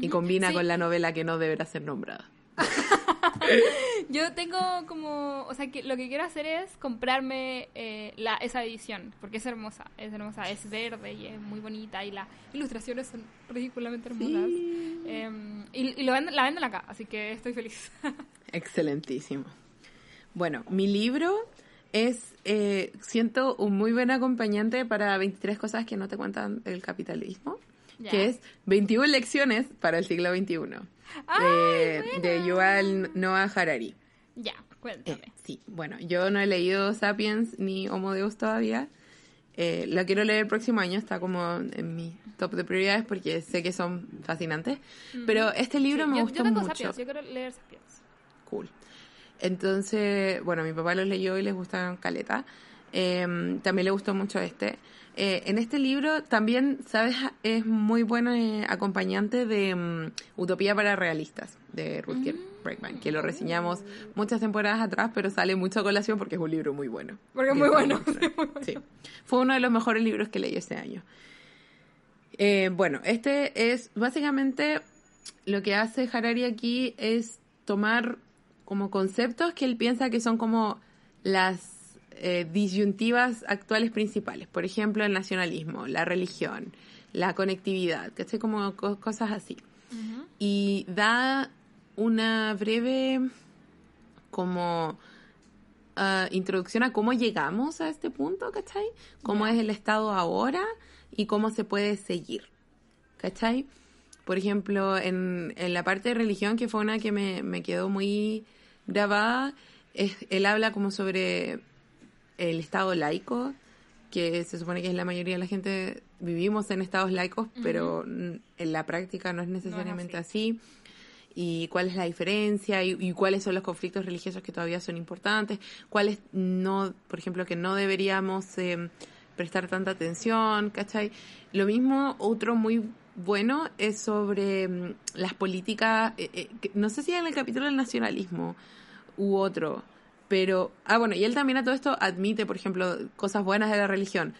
Y combina Sí. con la novela que no deberá ser nombrada. [laughs] Yo tengo como, o sea, que lo que quiero hacer es comprarme eh, la, esa edición, porque es hermosa, es hermosa, es verde y es muy bonita y las ilustraciones son ridículamente hermosas. Em, y y lo venden, la venden acá, así que estoy feliz. [laughs] Excelentísimo. Bueno, mi libro es, eh, siento, un muy buen acompañante para 23 cosas que no te cuentan del capitalismo, Ya. que es 21 lecciones para el siglo XXI, ¡Ay, eh, de buena! Yuval Noah Harari. ya, Eh, cuéntame. sí, bueno, yo no he leído Sapiens ni Homo Deus todavía. Eh, la quiero leer el próximo año, está como en mi top de prioridades porque sé que son fascinantes. Pero este libro Sí, me yo, gustó yo tengo mucho. Sapiens, yo quiero leer Sapiens. Cool. Entonces, bueno, mi papá los leyó y les gustaron caleta. Eh, también le gustó mucho este. Eh, en este libro también, ¿sabes? Es muy bueno eh, acompañante de mm, Utopía para Realistas, de Ruth Gerd. Breakman, que lo reseñamos muchas temporadas atrás, pero sale mucho a colación porque es un libro muy bueno. Porque es muy bueno. [laughs] Sí. Fue uno de los mejores libros que leí este año. Eh, bueno, este es básicamente lo que hace Harari aquí es tomar como conceptos que él piensa que son como las eh, disyuntivas actuales principales. Por ejemplo, el nacionalismo, la religión, la conectividad, que sé como cosas así. Y da una breve como ah, introducción a cómo llegamos a este punto, ¿cachai? Cómo es el estado ahora y cómo se puede seguir, ¿cachai? Por ejemplo, en, en la parte de religión, que fue una que me, me quedó muy grabada, es, él habla como sobre el estado laico, que se supone que es la mayoría de la gente vivimos en estados laicos, pero en la práctica no es necesariamente así. Y cuál es la diferencia y, cuáles son los conflictos religiosos que todavía son importantes, cuáles no, por ejemplo, que no deberíamos eh, prestar tanta atención, ¿cachai? Lo mismo, otro muy bueno es sobre mm, las políticas, eh, eh, no sé si en el capítulo del nacionalismo u otro, pero, ah, bueno, y él también a todo esto admite, por ejemplo, cosas buenas de la religión.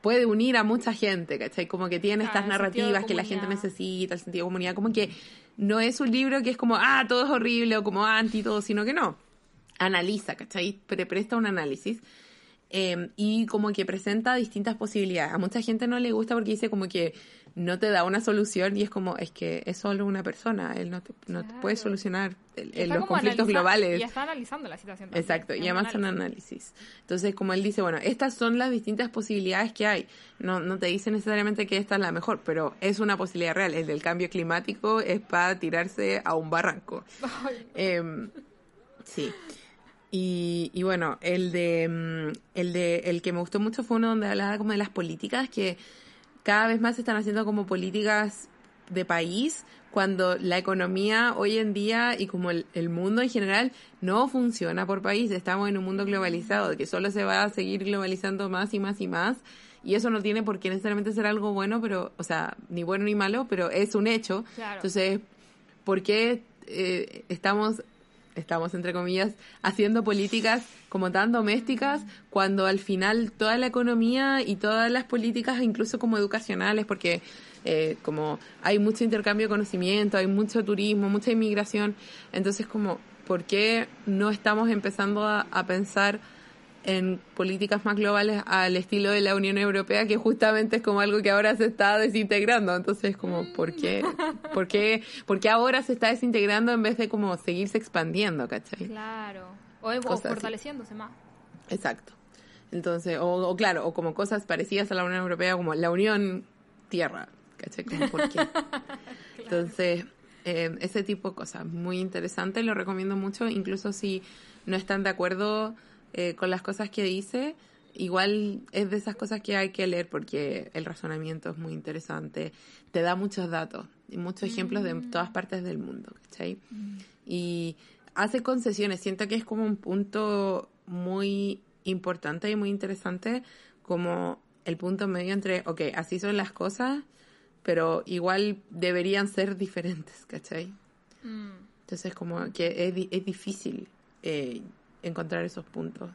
Puede unir a mucha gente, ¿cachai? Como que tiene estas narrativas que la gente necesita, el sentido de comunidad. Como que no es un libro que es como, ah, todo es horrible o como anti todo, sino que no. Analiza, ¿cachai? Pre presta un análisis. Em, y como que presenta distintas posibilidades. A mucha gente no le gusta porque dice como que no te da una solución y es como, es que es solo una persona, él no te, no te puede solucionar los conflictos globales. Y está analizando la situación. Exacto, y además son análisis. Entonces, como él dice, bueno, estas son las distintas posibilidades que hay. No, no te dice necesariamente que esta es la mejor, pero es una posibilidad real. El del cambio climático es para tirarse a un barranco. [laughs] Em, sí. Y, y bueno, el de, mm, el de, el que me gustó mucho fue uno donde hablaba como de las políticas que cada vez más se están haciendo como políticas de país cuando la economía hoy en día y como el, mundo en general no funciona por país. Estamos en un mundo globalizado, que solo se va a seguir globalizando más y más y más. Y eso no tiene por qué necesariamente ser algo bueno, pero, o sea, ni bueno ni malo, pero es un hecho. Entonces, ¿por qué eh, estamos estamos entre comillas, haciendo políticas como tan domésticas, cuando al final toda la economía y todas las políticas, incluso como educacionales, porque eh, como hay mucho intercambio de conocimiento, hay mucho turismo, mucha inmigración, entonces como, ¿por qué no estamos empezando a pensar en políticas más globales al estilo de la Unión Europea, que justamente es como algo que ahora se está desintegrando. Entonces, como, ¿por qué? [laughs] ¿Por qué, por qué ahora se está desintegrando en vez de como seguirse expandiendo, ¿cachai? Claro. O, o fortaleciéndose más. Exacto. Entonces, o, claro, o como cosas parecidas a la Unión Europea, como la Unión Tierra, ¿cachai? Como, ¿por qué? [laughs] Entonces, eh, ese tipo de cosas, muy interesante, lo recomiendo mucho, incluso si no están de acuerdo eh, con las cosas que dice, igual es de esas cosas que hay que leer porque el razonamiento es muy interesante, te da muchos datos y muchos ejemplos de mm. todas partes del mundo, ¿cachai? Mm. Y hace concesiones, siento que es como un punto muy importante y muy interesante, como el punto medio entre, ok, así son las cosas, pero igual deberían ser diferentes, ¿cachai? Mm. Entonces como que es, es difícil eh, encontrar esos puntos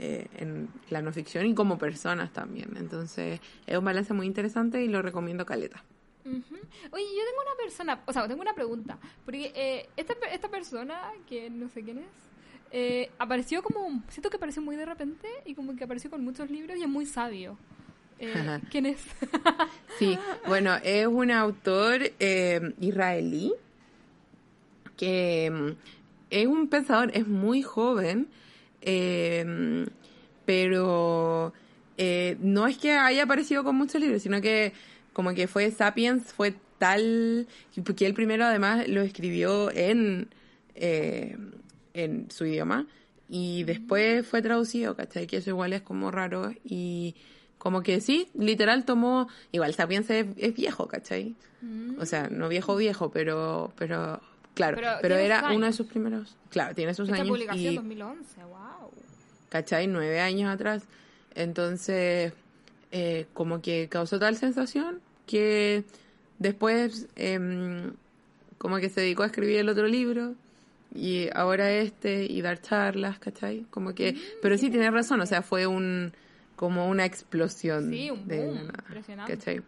eh, en la no ficción y como personas también. Entonces, es un balance muy interesante y lo recomiendo caleta. Oye, yo tengo una persona, o sea, tengo una pregunta, porque eh, esta, esta persona, que no sé quién es, eh, apareció como, siento que apareció muy de repente y como que apareció con muchos libros y es muy sabio. [laughs] ¿Quién es? [laughs] sí, bueno, es un autor israelí que es un pensador, es muy joven, em, pero eh, no es que haya aparecido con muchos libros, sino que como que fue Sapiens, fue tal, porque él primero además lo escribió en, eh, en su idioma y después fue traducido, ¿cachai? Que eso igual es como raro y como que sí, literal tomó, igual Sapiens es, es viejo, ¿cachai? O sea, no viejo viejo, pero, pero Claro, pero, era uno de sus primeros. Claro, tiene sus Esta años. publicación y, 2011, wow. ¿Cachai? Nueve años atrás. Entonces, eh, como que causó tal sensación que después, em, como que se dedicó a escribir el otro libro y ahora este, y dar charlas, ¿cachai? Como que, pero sí tienes razón, o sea, fue un, como una explosión. Sí, un de boom, impresionante. ¿cachai? Sí,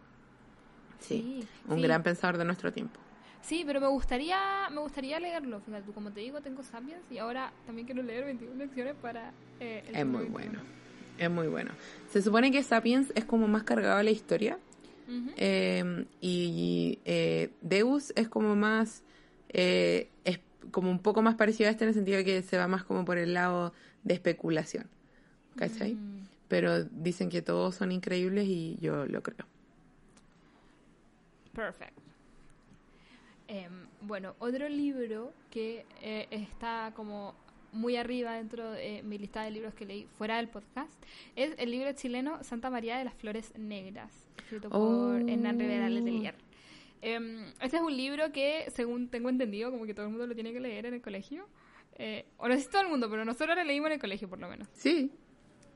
Sí, un sí. gran pensador de nuestro tiempo. Sí, pero me gustaría, me gustaría leerlo. Fíjate, tú, como te digo, tengo Sapiens y ahora también quiero leer 21 lecciones para... eh, el Es muy bueno, es muy bueno. Se supone que Sapiens es como más cargado a la historia, eh, y eh, Deus es como más, eh, es como un poco más parecido a este en el sentido de que se va más como por el lado de especulación, ¿cachai? Mm. Pero dicen que todos son increíbles y yo lo creo. Perfect. Em, bueno, otro libro que eh, está como muy arriba dentro de mi lista de libros que leí fuera del podcast es el libro chileno Santa María de las Flores Negras, escrito por Oh. Hernán Rivera Letelier. Em, este es un libro que, según tengo entendido, como que todo el mundo lo tiene que leer en el colegio. Eh, o no sé si todo el mundo, pero nosotros lo leímos en el colegio, por lo menos. Sí.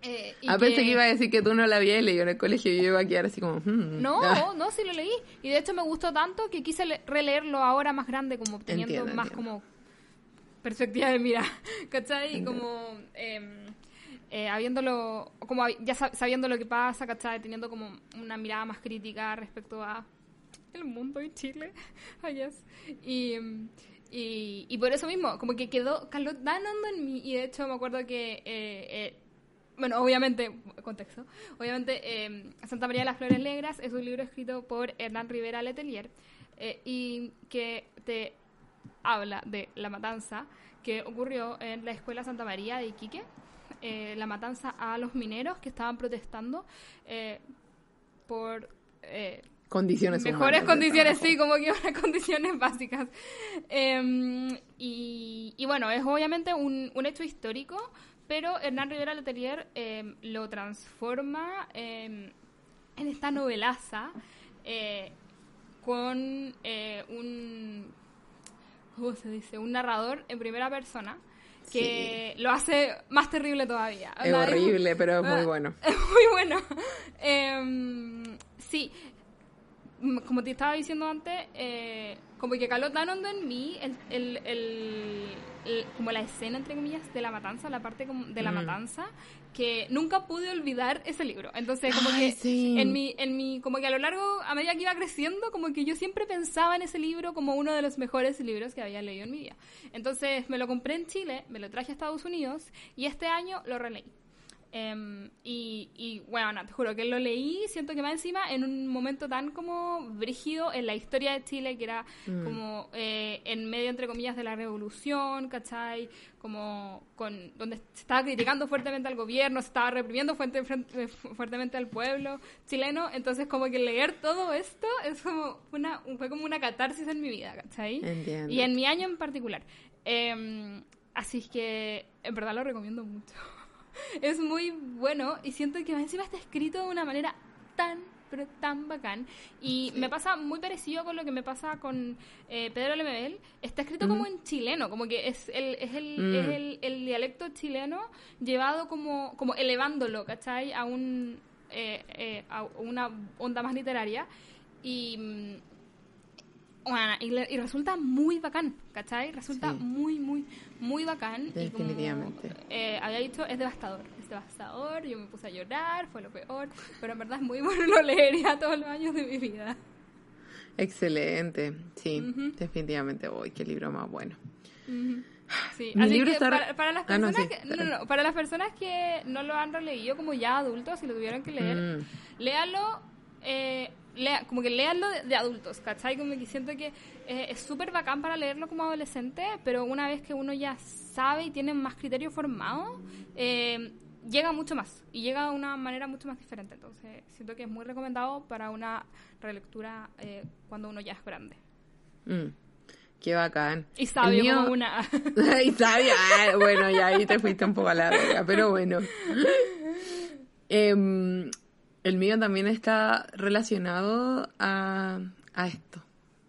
Eh, y Ah, pensé que iba a decir que tú no la habías leído en el colegio y yo iba a quedar así como... hmm. No, Ah, no, sí lo leí. Y de hecho me gustó tanto que quise le- releerlo ahora más grande, como teniendo Entiendo, más entiendo. como perspectiva de mira, [laughs] ¿cachai? Y como em, eh, habiéndolo, como ya sab- sabiendo lo que pasa, ¿cachai? Teniendo como una mirada más crítica respecto a el mundo y Chile, [laughs] I guess. Y, em, y, y por eso mismo, como que quedó, caló tan hondo en mí. Y de hecho me acuerdo que... eh, eh, bueno, obviamente, contexto. Obviamente, eh, Santa María de las Flores Negras es un libro escrito por Hernán Rivera Letelier eh, y que te habla de la matanza que ocurrió en la Escuela Santa María de Iquique, eh, la matanza a los mineros que estaban protestando por Condiciones mejores humanas condiciones, sí, como que unas [laughs] condiciones básicas. Em, y, y bueno, es obviamente un, un hecho histórico, pero Hernán Rivera Letelier em, lo transforma em, en esta novelaza eh, con eh, un, ¿cómo se dice? Un narrador en primera persona que lo hace más terrible todavía. Es horrible, pero es muy Ah, bueno. [laughs] es muy bueno. Em, sí, Mm, como te estaba diciendo antes, eh, como que caló tan hondo en mí el, el- el- el- como la escena, entre comillas, de la matanza, la parte como de la Mm. matanza, que nunca pude olvidar ese libro. Entonces, como Ay, que sí. en mi, en mi, como que a lo largo, a medida que iba creciendo, como que yo siempre pensaba en ese libro como uno de los mejores libros que había leído en mi vida. Entonces, me lo compré en Chile, me lo traje a Estados Unidos y este año lo releí. Em, y, y bueno, te juro que lo leí, siento que más encima en un momento tan como brígido en la historia de Chile, que era como eh, en medio, entre comillas, de la revolución, ¿cachai? Como con donde se estaba criticando fuertemente al gobierno, se estaba reprimiendo fuerte- fuertemente al pueblo chileno, entonces como que leer todo esto es como una, fue como una catarsis en mi vida, ¿cachai? Entiendo. Y en mi año en particular. Em, así es que en verdad lo recomiendo mucho. [laughs] Es muy bueno y siento que encima está escrito de una manera tan, pero tan bacán. Y me pasa muy parecido con lo que me pasa con eh, Pedro Lemebel. Está escrito como en chileno, como que es el, es el, Mm. es el, el dialecto chileno llevado como, como elevándolo, ¿cachai? A, un, eh, eh, a una onda más literaria. Y, mm, bueno, y, le- y resulta muy bacán, ¿cachai? Resulta Sí. muy, muy, muy bacán. Y como, Definitivamente. eh, había dicho, es devastador, es devastador, yo me puse a llorar, fue lo peor, pero en verdad es muy [laughs] bueno, lo leería todos los años de mi vida. Excelente, sí, definitivamente. Uy, qué libro más bueno. Sí, Mi así libro que está- para, para las Ah, no, personas sí. que, no, no, para las personas que no lo han releído como ya adultos, si lo tuvieran que leer, Mm. léalo, eh, lea, como que léanlo de, de adultos, ¿cachai? Como que siento que eh, es súper bacán para leerlo como adolescente, pero una vez que uno ya sabe y tiene más criterio formado, eh, llega mucho más y llega de una manera mucho más diferente. Entonces, siento que es muy recomendado para una relectura eh, cuando uno ya es grande. Mm. Qué bacán. Y sabio mío- como una... [laughs] y sabia. Ah, bueno, ya ahí te fuiste un poco a la verga, pero bueno. [laughs] Em, el mío también está relacionado a, a esto.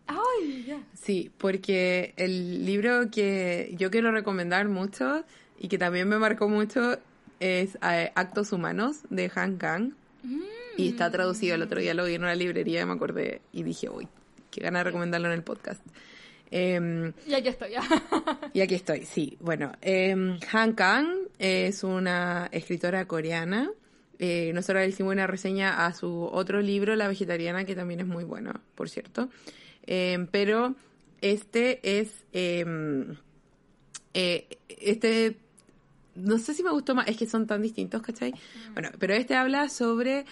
¡Ay, ya! Sí, porque el libro que yo quiero recomendar mucho y que también me marcó mucho es eh, Actos Humanos de Han Kang. Y está traducido. El otro día lo vi en una librería y me acordé y dije, uy, qué ganas de recomendarlo en el podcast. Em, y aquí estoy, ya. y aquí estoy, sí. Bueno, eh, Han Kang es una escritora coreana. Eh, nosotros le hicimos una reseña a su otro libro, La Vegetariana, que también es muy bueno, por cierto. Em, pero este es... Em, eh, este... No sé si me gustó más, es que son tan distintos, ¿cachai? Bueno, pero este habla sobre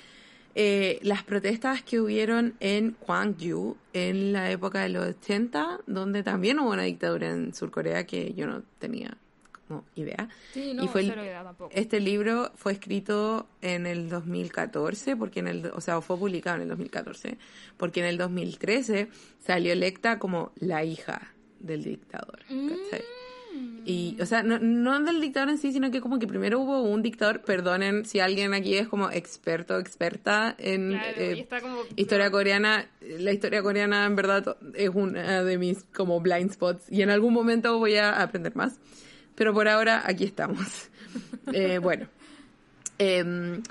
eh, las protestas que hubieron en Gwangju en la época de los 80, donde también hubo una dictadura en Surcorea que yo no tenía como idea. Sí, no, y fue cero idea tampoco. este libro fue escrito en el 2014, porque en el, o sea, fue publicado en el 2014, porque en el 2013 salió electa como la hija del dictador. ¿cachai? Y, o sea, no, no del dictador en sí, sino que como que primero hubo un dictador, perdonen si alguien aquí es como experto, experta en Claro, eh, como... historia coreana. La historia coreana en verdad es una de mis como blind spots y en algún momento voy a aprender más. Pero por ahora aquí estamos. [laughs] Eh, bueno. Em,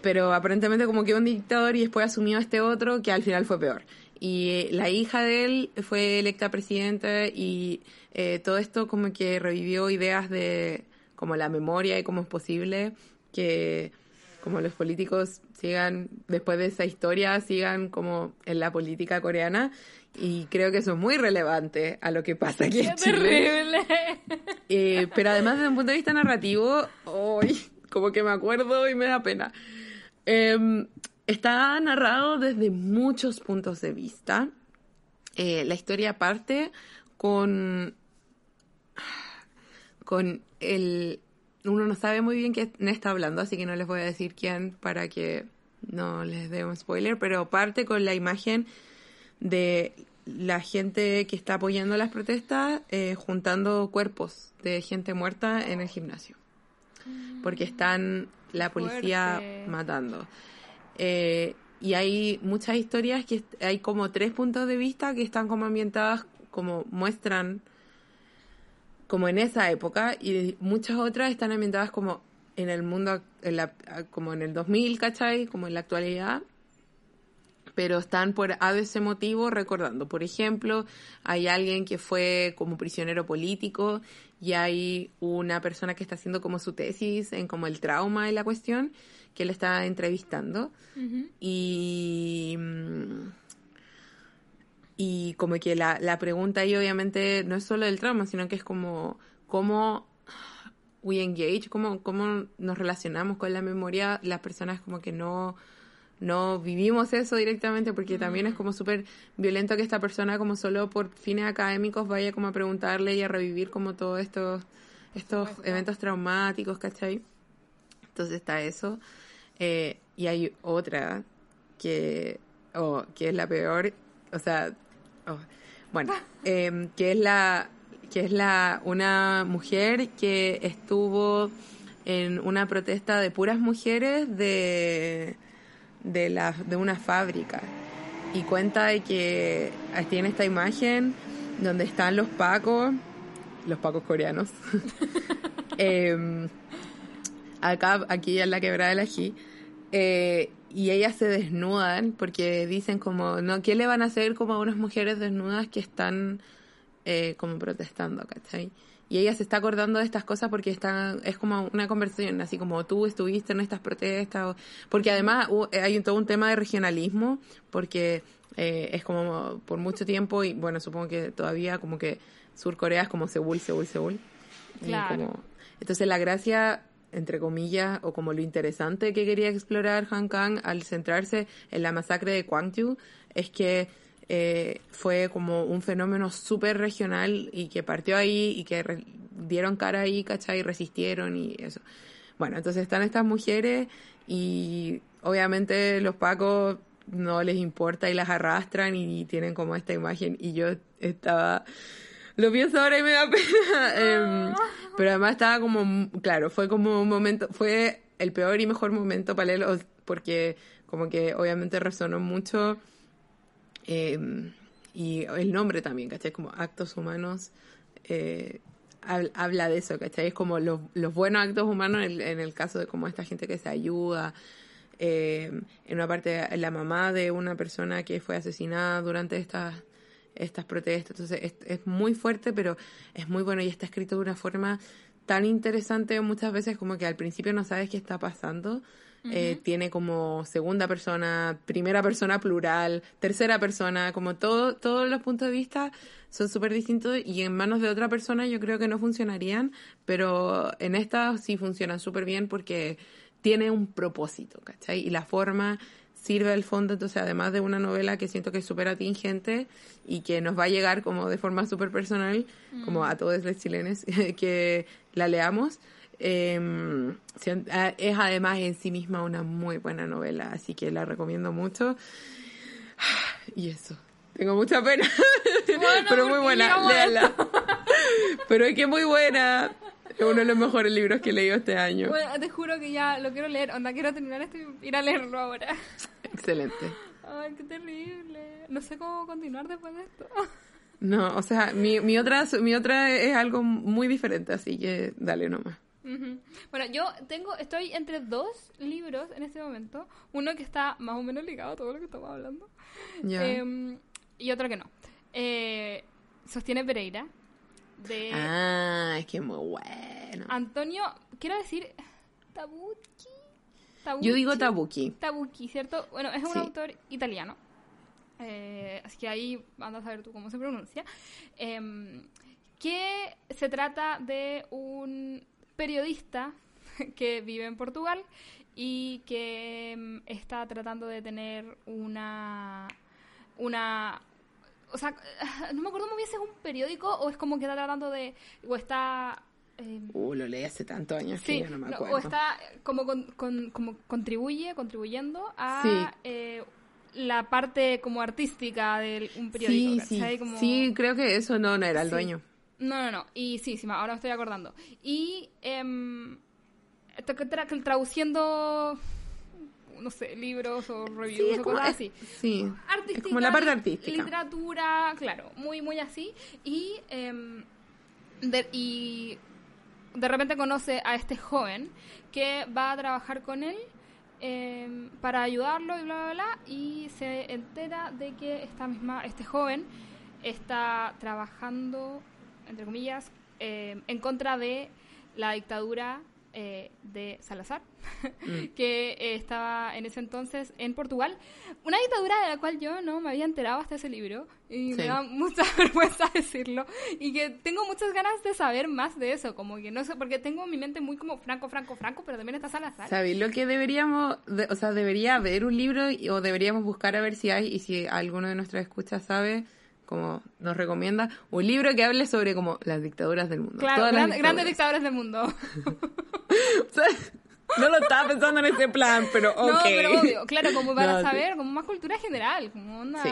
pero aparentemente como que un dictador y después asumió este otro que al final fue peor. Y eh, la hija de él fue electa presidenta y eh, todo esto como que revivió ideas de como la memoria y cómo es posible que como los políticos sigan, después de esa historia, sigan como en la política coreana. Y creo que eso es muy relevante a lo que pasa aquí ¡Qué en Chile. terrible! Eh, pero además desde un punto de vista narrativo, hoy como que me acuerdo y me da pena. Eh, está narrado desde muchos puntos de vista. Eh, la historia parte con con el uno no sabe muy bien quién está hablando, así que no les voy a decir quién para que no les dé un spoiler, pero parte con la imagen de la gente que está apoyando las protestas eh, juntando cuerpos de gente muerta en el gimnasio. Porque están la policía Fuerte. matando. Eh, y hay muchas historias que hay como tres puntos de vista que están como ambientadas, como muestran como en esa época y muchas otras están ambientadas como en el mundo, en la- como en el 2000, ¿cachai? Como en la actualidad pero están por a ese motivo recordando. Por ejemplo, hay alguien que fue como prisionero político y hay una persona que está haciendo como su tesis en como el trauma de la cuestión, que le está entrevistando. Y, mm, y como que la, la pregunta ahí obviamente no es solo del trauma, sino que es como cómo we engage, cómo, cómo nos relacionamos con la memoria, las personas como que no, no vivimos eso directamente porque también es como súper violento que esta persona como solo por fines académicos vaya como a preguntarle y a revivir como todos estos, estos eventos traumáticos, ¿cachai? Entonces está eso. Eh, y hay otra que, oh, que es la peor, o sea, oh, bueno, [laughs] em, que es la que es la una mujer que estuvo en una protesta de puras mujeres de de la de una fábrica y cuenta de que tiene esta imagen donde están los pacos los pacos coreanos [laughs] Em, acá aquí en la quebrada del ají eh, y ellas se desnudan porque dicen como no qué le van a hacer como a unas mujeres desnudas que están eh, como protestando ¿cachai? Y ella se está acordando de estas cosas porque están es como una conversación así como tú estuviste en estas protestas o- porque además hu- hay un- todo un tema de regionalismo porque eh, es como por mucho tiempo y bueno supongo que todavía como que Sur Corea es como Seúl Seúl Seúl Claro. como- entonces la gracia, entre comillas, o como lo interesante que quería explorar Han Kang al centrarse en la masacre de Gwangju, es que eh, fue como un fenómeno súper regional y que partió ahí y que re- dieron cara ahí, ¿cachai? Y resistieron y eso. Bueno, entonces están estas mujeres y obviamente los pacos no les importa y las arrastran y tienen como esta imagen y yo estaba lo pienso ahora y me da pena [laughs] Em, pero además estaba como claro fue como un momento fue el peor y mejor momento para él porque como que obviamente resonó mucho eh, y el nombre también, ¿cachai? Como actos humanos, eh, hab- habla de eso, ¿cachai? Es como los, los buenos actos humanos en el, en el caso de como esta gente que se ayuda. eh, en una parte, la mamá de una persona que fue asesinada durante estas estas protestas. Entonces es, es muy fuerte, pero es muy bueno y está escrito de una forma tan interesante muchas veces como que al principio no sabes qué está pasando. Eh, tiene como segunda persona, primera persona plural, tercera persona, como todo, todos los puntos de vista son súper distintos y en manos de otra persona yo creo que no funcionarían, pero en esta sí funcionan súper bien porque tiene un propósito, ¿cachai? Y la forma sirve al fondo, entonces además de una novela que siento que es súper atingente y que nos va a llegar como de forma súper personal, como a todos los chilenos [laughs] que la leamos, eh, es además en sí misma una muy buena novela, así que la recomiendo mucho. [sighs] Y eso. Tengo mucha pena, [laughs] pero muy buena, léala. [laughs] pero es que muy buena. Es uno de los mejores libros que he leído este año. Bueno, te juro que ya lo quiero leer. Onda, quiero terminar esto y ir a leerlo ahora. [laughs] Excelente. Ay, qué terrible. No sé cómo continuar después de esto. No, o sea, mi, mi, otra, mi otra es algo muy diferente, así que dale nomás. Bueno, yo tengo, estoy entre dos libros en este momento. Uno que está más o menos ligado a todo lo que estamos hablando. Em, y otro que no. Eh, Sostiene Pereira. De ah, es que muy bueno. Antonio, quiero decir, Tabucchi. Yo digo Tabucchi. Tabucchi, ¿cierto? Bueno, es un autor italiano. Eh, así que ahí andas a ver tú cómo se pronuncia. Em, que se trata de un periodista [laughs] que vive en Portugal y que mm, está tratando de tener una una o sea, [laughs] no me acuerdo muy bien si es un periódico o es como que está tratando de o está eh, uh, lo leí hace tantos años que ya no me acuerdo. o está como, como contribuye, contribuyendo a eh, la parte como artística de un periódico. Sí, sí. sí, creo que eso no, no era el dueño. No, no, no. Y sí, sí, ahora me estoy acordando. Y eh, traduciendo, no sé, libros o reviews o cosas así. Sí. Artística, como la parte artística. Literatura, claro, muy, muy así. Y, eh, de, y de repente conoce a este joven que va a trabajar con él eh, para ayudarlo y bla, bla, bla. Y se entera de que esta misma, este joven está trabajando entre comillas, eh, en contra de la dictadura eh, de Salazar, [laughs] mm. que eh, estaba en ese entonces en Portugal. Una dictadura de la cual yo no me había enterado hasta ese libro y me da mucha [laughs] vergüenza decirlo y que tengo muchas ganas de saber más de eso, como que no sé, porque tengo mi mente muy como Franco, Franco, Franco, pero también está Salazar. ¿Sabéis lo que deberíamos, o sea, debería haber un libro o deberíamos buscar a ver si hay y si alguno de nuestras escuchas sabe? Como nos recomienda, un libro que hable sobre como las dictaduras del mundo. Claro, grandes dictaduras del mundo. [laughs] [laughs] no lo estaba pensando en ese plan, pero ok. No, pero obvio, claro, como para [laughs] saber, como más cultura general, como onda... Sí,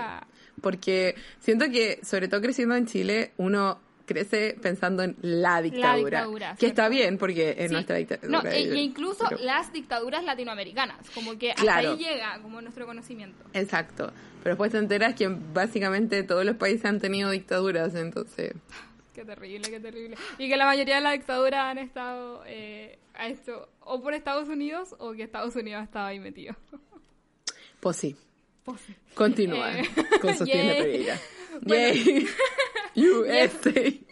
porque siento que, sobre todo creciendo en Chile, uno crece pensando en la dictadura. que está bien, porque es nuestra dictadura. No, e, incluso las dictaduras latinoamericanas, como que hasta ahí llega como nuestro conocimiento. Exacto. Pero después te enteras que básicamente todos los países han tenido dictaduras, entonces... [laughs] Qué terrible, qué terrible. Y que la mayoría de las dictaduras han estado eh, a esto, o por Estados Unidos o que Estados Unidos ha estado ahí metido. Pues sí. Pues [laughs] Continúa eh, con Sostiene Pereira. Yay. USA. y,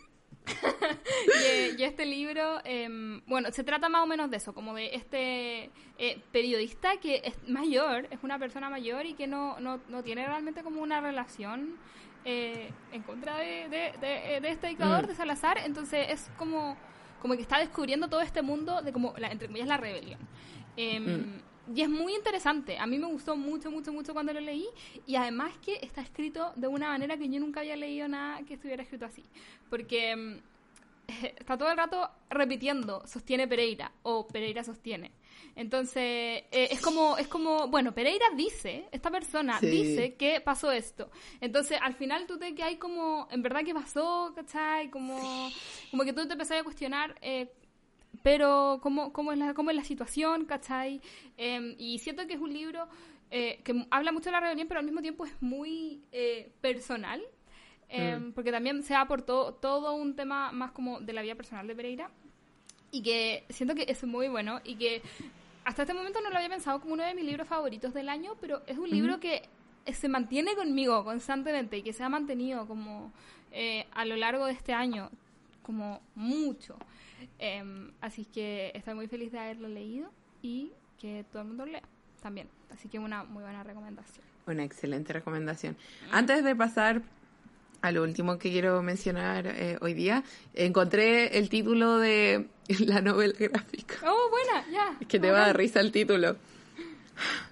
[laughs] [laughs] este libro, em, bueno, se trata más o menos de eso, como de este eh, periodista que es mayor, es una persona mayor y que no, no, no tiene realmente como una relación eh, en contra de, de, este dictador, mm. de Salazar, entonces es como, como que está descubriendo todo este mundo de como, la, entre comillas, la rebelión. Em, mm. Y es muy interesante. A mí me gustó mucho, mucho, mucho cuando lo leí. Y además que está escrito de una manera que yo nunca había leído nada que estuviera escrito así. Porque mm, [laughs] está todo el rato repitiendo, sostiene Pereira o Pereira sostiene. Entonces, eh, es como, es como, bueno, Pereira dice, esta persona dice que pasó esto. Entonces, al final tú te que hay como, en verdad que pasó, ¿cachai? Como, como que tú te empezás a cuestionar eh, pero cómo, cómo, es, la, cómo es la situación, ¿cachai? Em, y siento que es un libro eh, que habla mucho de la rebelión, pero al mismo tiempo es muy eh, personal, em, mm. porque también se va por todo, un tema más como de la vida personal de Pereira, y que siento que es muy bueno, y que hasta este momento no lo había pensado como uno de mis libros favoritos del año, pero es un libro que se mantiene conmigo constantemente y que se ha mantenido como eh, a lo largo de este año, como mucho. Em, así que estoy muy feliz de haberlo leído y que todo el mundo lo lea también. Así que una muy buena recomendación. Una excelente recomendación. Antes de pasar a lo último que quiero mencionar eh, hoy día, encontré el título de [laughs] la novela gráfica. Oh, buena, ya. Es que te va a dar risa el título.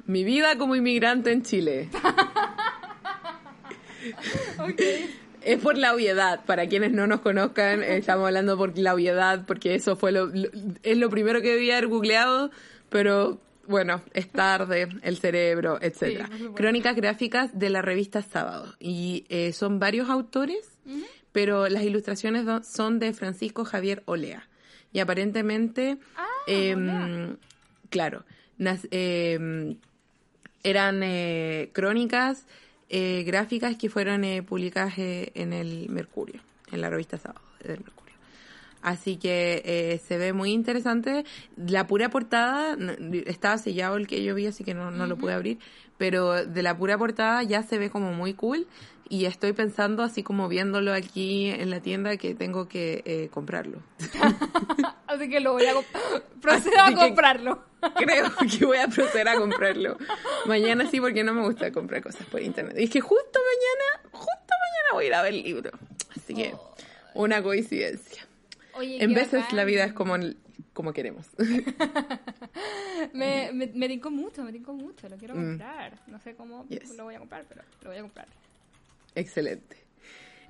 Mi vida como inmigrante en Chile. [laughs] [laughs] Es por la obviedad. Para quienes no nos conozcan, estamos hablando por la obviedad, porque eso fue lo, es lo primero que debía haber googleado, pero bueno, es tarde, el cerebro, etcétera. Crónicas gráficas de la revista Sábado. Y eh, son varios autores, pero las ilustraciones son de Francisco Javier Olea. Y aparentemente, ah, em, claro, em, eran eh, crónicas eh, gráficas que fueron publicadas en el Mercurio, en la revista Sábado del Mercurio. Así que eh, se ve muy interesante. La pura portada, estaba sellado el que yo vi, así que no, no lo pude abrir, pero de la pura portada ya se ve como muy cool y estoy pensando, así como viéndolo aquí en la tienda, que tengo que eh, comprarlo. [laughs] así que lo voy a [laughs] proceder a comprarlo. [laughs] Creo que voy a proceder a comprarlo. Mañana sí, porque no me gusta comprar cosas por internet. Y es que justo mañana, justo mañana voy a ir a ver el libro. Así que, oh. una coincidencia en veces la vida es como, como queremos. me, me, me mucho, me tinco mucho, lo quiero mm. comprar. No sé cómo lo voy a comprar, pero lo voy a comprar. Excelente.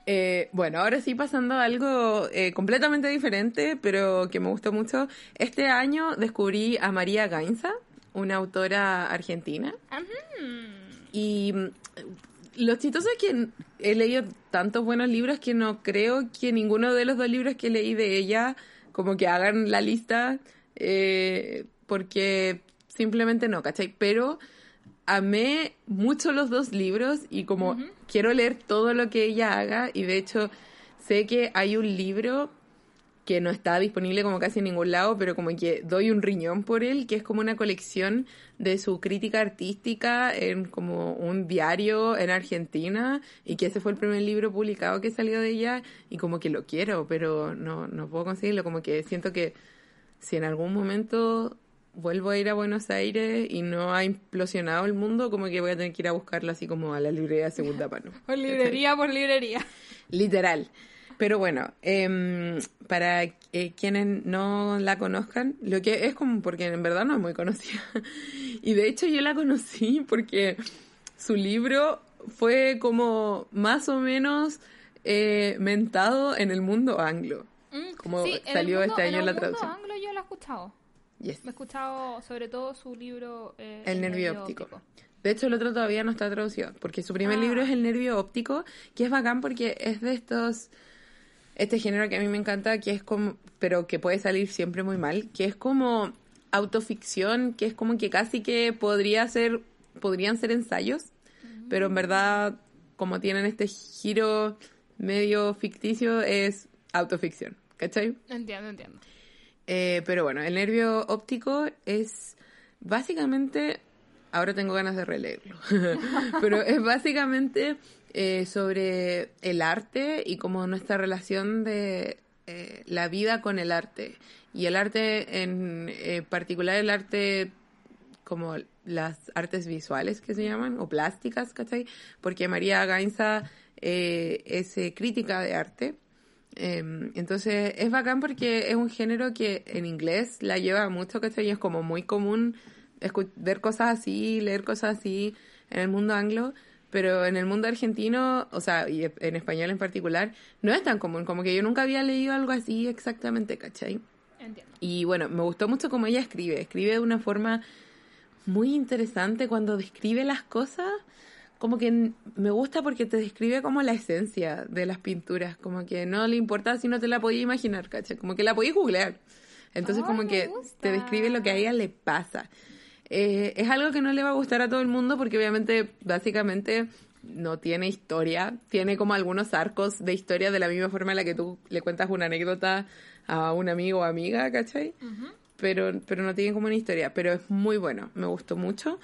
Eh, bueno, ahora sí pasando a algo eh, completamente diferente, pero que me gustó mucho. Este año descubrí a María Gainza, una autora argentina. Y mm, lo chistoso es que he leído tantos buenos libros que no creo que ninguno de los dos libros que leí de ella como que hagan la lista eh, porque simplemente no, ¿cachai? Pero amé mucho los dos libros y como quiero leer todo lo que ella haga y de hecho sé que hay un libro que no está disponible como casi en ningún lado, pero como que doy un riñón por él, que es como una colección de su crítica artística en como un diario en Argentina y que ese fue el primer libro publicado que salió de ella y como que lo quiero, pero no, no puedo conseguirlo, como que siento que si en algún momento vuelvo a ir a Buenos Aires y no ha implosionado el mundo, como que voy a tener que ir a buscarlo así como a la librería de segunda mano. [laughs] por librería por librería. Literal. Pero bueno, eh, para eh, quienes no la conozcan, lo que es como porque en verdad no es muy conocida. [laughs] Y de hecho yo la conocí porque su libro fue como más o menos eh, mentado en el mundo anglo. Mm, como salió este año en la traducción. anglo yo lo he escuchado. Me he escuchado sobre todo su libro eh, El, nervio, óptico. De hecho, el otro todavía no está traducido, porque su primer ah. libro es El nervio óptico, que es bacán porque es de estos este género que a mí me encanta, que es como, pero que puede salir siempre muy mal, que es como autoficción, que es como que casi que podría ser, podrían ser ensayos, pero en verdad, como tienen este giro medio ficticio, es autoficción, ¿cachai? Entiendo, entiendo. Eh, pero bueno, el nervio óptico es básicamente, ahora tengo ganas de releerlo, [laughs] pero es básicamente eh, sobre el arte y como nuestra relación de eh, la vida con el arte. Y el arte, en eh, particular el arte como las artes visuales que se llaman, o plásticas, ¿cachai? Porque María Gainza es crítica de arte. Em, entonces es bacán porque es un género que en inglés la lleva mucho, ¿cachai? Y es como muy común ver cosas así, leer cosas así en el mundo anglo pero en el mundo argentino, o sea, y en español en particular, no es tan común, como que yo nunca había leído algo así exactamente, ¿cachai? Entiendo. Y bueno, me gustó mucho cómo ella escribe, escribe de una forma muy interesante cuando describe las cosas, como que me gusta porque te describe como la esencia de las pinturas, como que no le importa si no te la podías imaginar, ¿cachai? Como que la podías googlear. Entonces como que te describe lo que a ella le pasa. Eh, es algo que no le va a gustar a todo el mundo porque obviamente, básicamente, no tiene historia. Tiene como algunos arcos de historia de la misma forma en la que tú le cuentas una anécdota a un amigo o amiga, ¿cachai? pero, pero no tiene como una historia. Pero es muy bueno, me gustó mucho.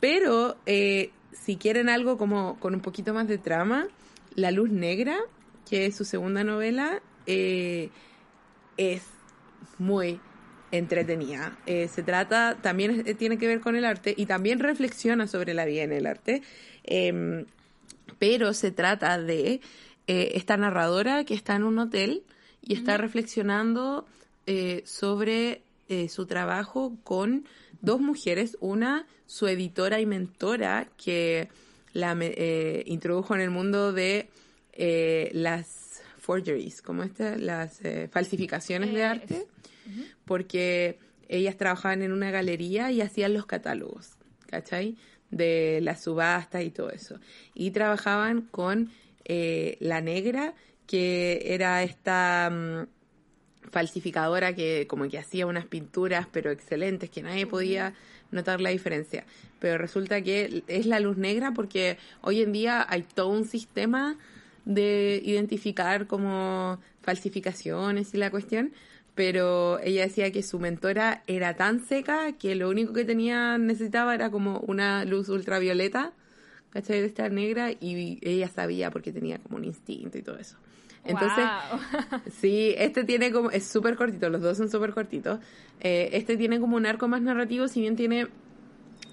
Pero eh, si quieren algo como con un poquito más de trama, La Luz Negra, que es su segunda novela, eh, es muy entretenida. Eh, se trata, también tiene que ver con el arte y también reflexiona sobre la vida en el arte, em, pero se trata de esta narradora que está en un hotel y está reflexionando sobre su trabajo con dos mujeres, una su editora y mentora que la eh, introdujo en el mundo de eh, las forgeries, como estas, las eh, falsificaciones de arte, porque ellas trabajaban en una galería y hacían los catálogos, ¿cachai? De las subastas y todo eso. Y trabajaban con la negra, que era esta... Mm, falsificadora que como que hacía unas pinturas pero excelentes que nadie podía notar la diferencia. Pero resulta que es la luz negra porque hoy en día hay todo un sistema de identificar como falsificaciones y la cuestión, pero ella decía que su mentora era tan seca que lo único que tenía necesitaba era como una luz ultravioleta, ¿cachai? De estar negra y ella sabía porque tenía como un instinto y todo eso. Entonces, sí, este tiene como, es súper cortito, los dos son súper cortitos. Eh, este tiene como un arco más narrativo, si bien tiene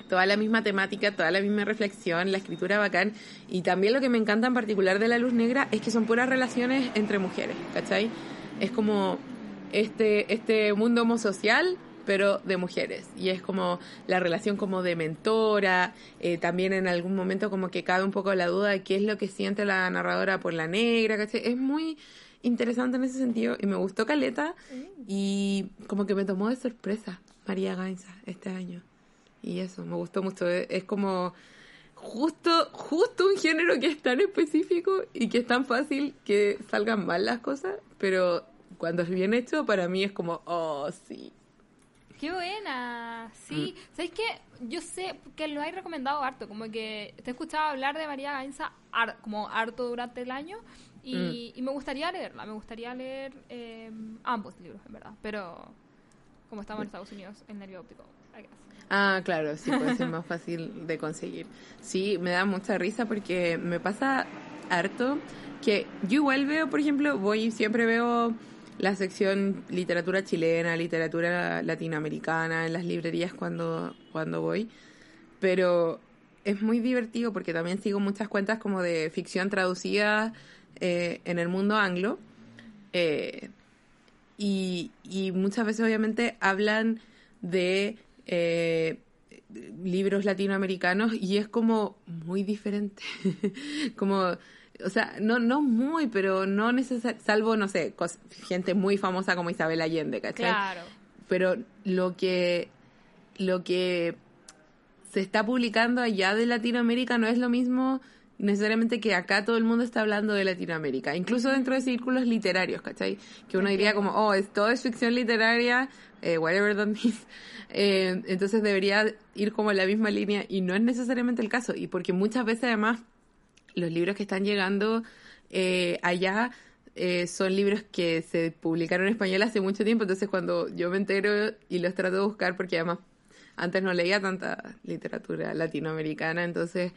toda la misma temática, toda la misma reflexión, la escritura bacán. Y también lo que me encanta en particular de La Luz Negra es que son puras relaciones entre mujeres, ¿cachai? Es como este, este mundo homosocial pero de mujeres. Y es como la relación como de mentora, eh, también en algún momento como que cabe un poco la duda de qué es lo que siente la narradora por la negra, ¿cachai? Es muy interesante en ese sentido y me gustó Caleta y como que me tomó de sorpresa María Gainza este año. Y eso, me gustó mucho. Es como justo, justo un género que es tan específico y que es tan fácil que salgan mal las cosas, pero cuando es bien hecho, para mí es como, oh, sí, Qué buena, sí. Mm. ¿Sabéis qué? Yo sé que lo hay recomendado harto, como que te he escuchado hablar de María Gainza como harto durante el año y, mm. me gustaría leerla, me gustaría leer eh, ambos libros, en verdad, pero como estamos en Estados Unidos, el nervio óptico. Ah, claro, sí, puede ser más fácil de conseguir. Sí, me da mucha risa porque me pasa harto que yo igual veo, por ejemplo, voy siempre veo la sección literatura chilena, literatura latinoamericana en las librerías cuando, cuando voy. Pero es muy divertido porque también sigo muchas cuentas como de ficción traducida eh, en el mundo anglo. Eh, y, muchas veces obviamente hablan de eh, libros latinoamericanos y es como muy diferente. [laughs] como o sea, no, no muy, pero no necesariamente, salvo, no sé, gente muy famosa como Isabel Allende, ¿cachai? Claro. Pero lo que, lo que se está publicando allá de Latinoamérica no es lo mismo necesariamente que acá todo el mundo está hablando de Latinoamérica, incluso dentro de círculos literarios, ¿cachai? Que uno diría como, oh, es, todo es ficción literaria, eh, whatever that means. Eh, entonces debería ir como en la misma línea y no es necesariamente el caso, y porque muchas veces además los libros que están llegando eh, allá eh, son libros que se publicaron en español hace mucho tiempo, entonces cuando yo me entero y los trato de buscar, porque además antes no leía tanta literatura latinoamericana, entonces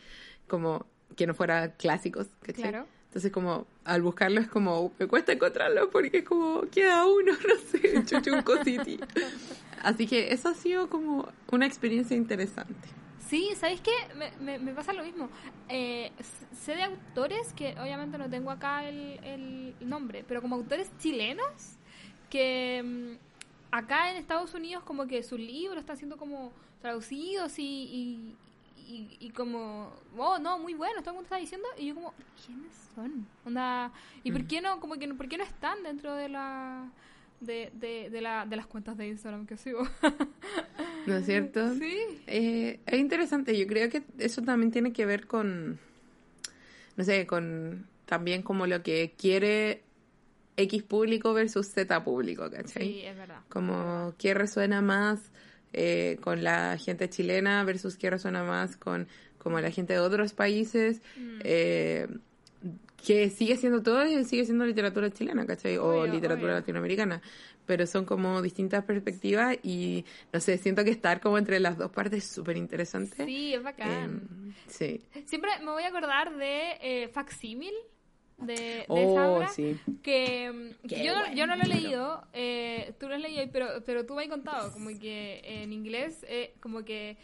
como que no fuera clásicos, Claro. Entonces como al buscarlo es como, me cuesta encontrarlo porque es como, queda uno, [laughs] no sé, Chuchunco City. [laughs] Así que eso ha sido como una experiencia interesante. Sí, ¿sabéis qué? Me, me, pasa lo mismo. Eh, sé de autores que obviamente no tengo acá el, nombre, pero como autores chilenos que mm, acá en Estados Unidos como que sus libros están siendo como traducidos y, y, como, oh, no, muy bueno, todo el mundo está diciendo, y yo como, ¿quiénes son? Onda, ¿y por mm. qué no, como que, por qué no están dentro de la de, de, de, la, de las cuentas de Instagram que sigo. [laughs] ¿No es cierto? Sí. Eh, es interesante, yo creo que eso también tiene que ver con, no sé, con también como lo que quiere X público versus Z público, ¿cachai? Sí, es verdad. Como qué resuena más eh, con la gente chilena versus qué resuena más con como la gente de otros países. Mm. Eh, que sigue siendo todo, sigue siendo literatura chilena, ¿cachai? O Obvio, literatura obvio. latinoamericana. Pero son como distintas perspectivas y, no sé, siento que estar como entre las dos partes es súper interesante. Sí, es bacán. Em, sí. Siempre me voy a acordar de eh, Facsímil de, de Oh, Sabra, sí. que, Qué yo, no- yo no lo he leído, eh, tú lo has leído, pero, pero tú me has contado, como que en inglés, eh, como que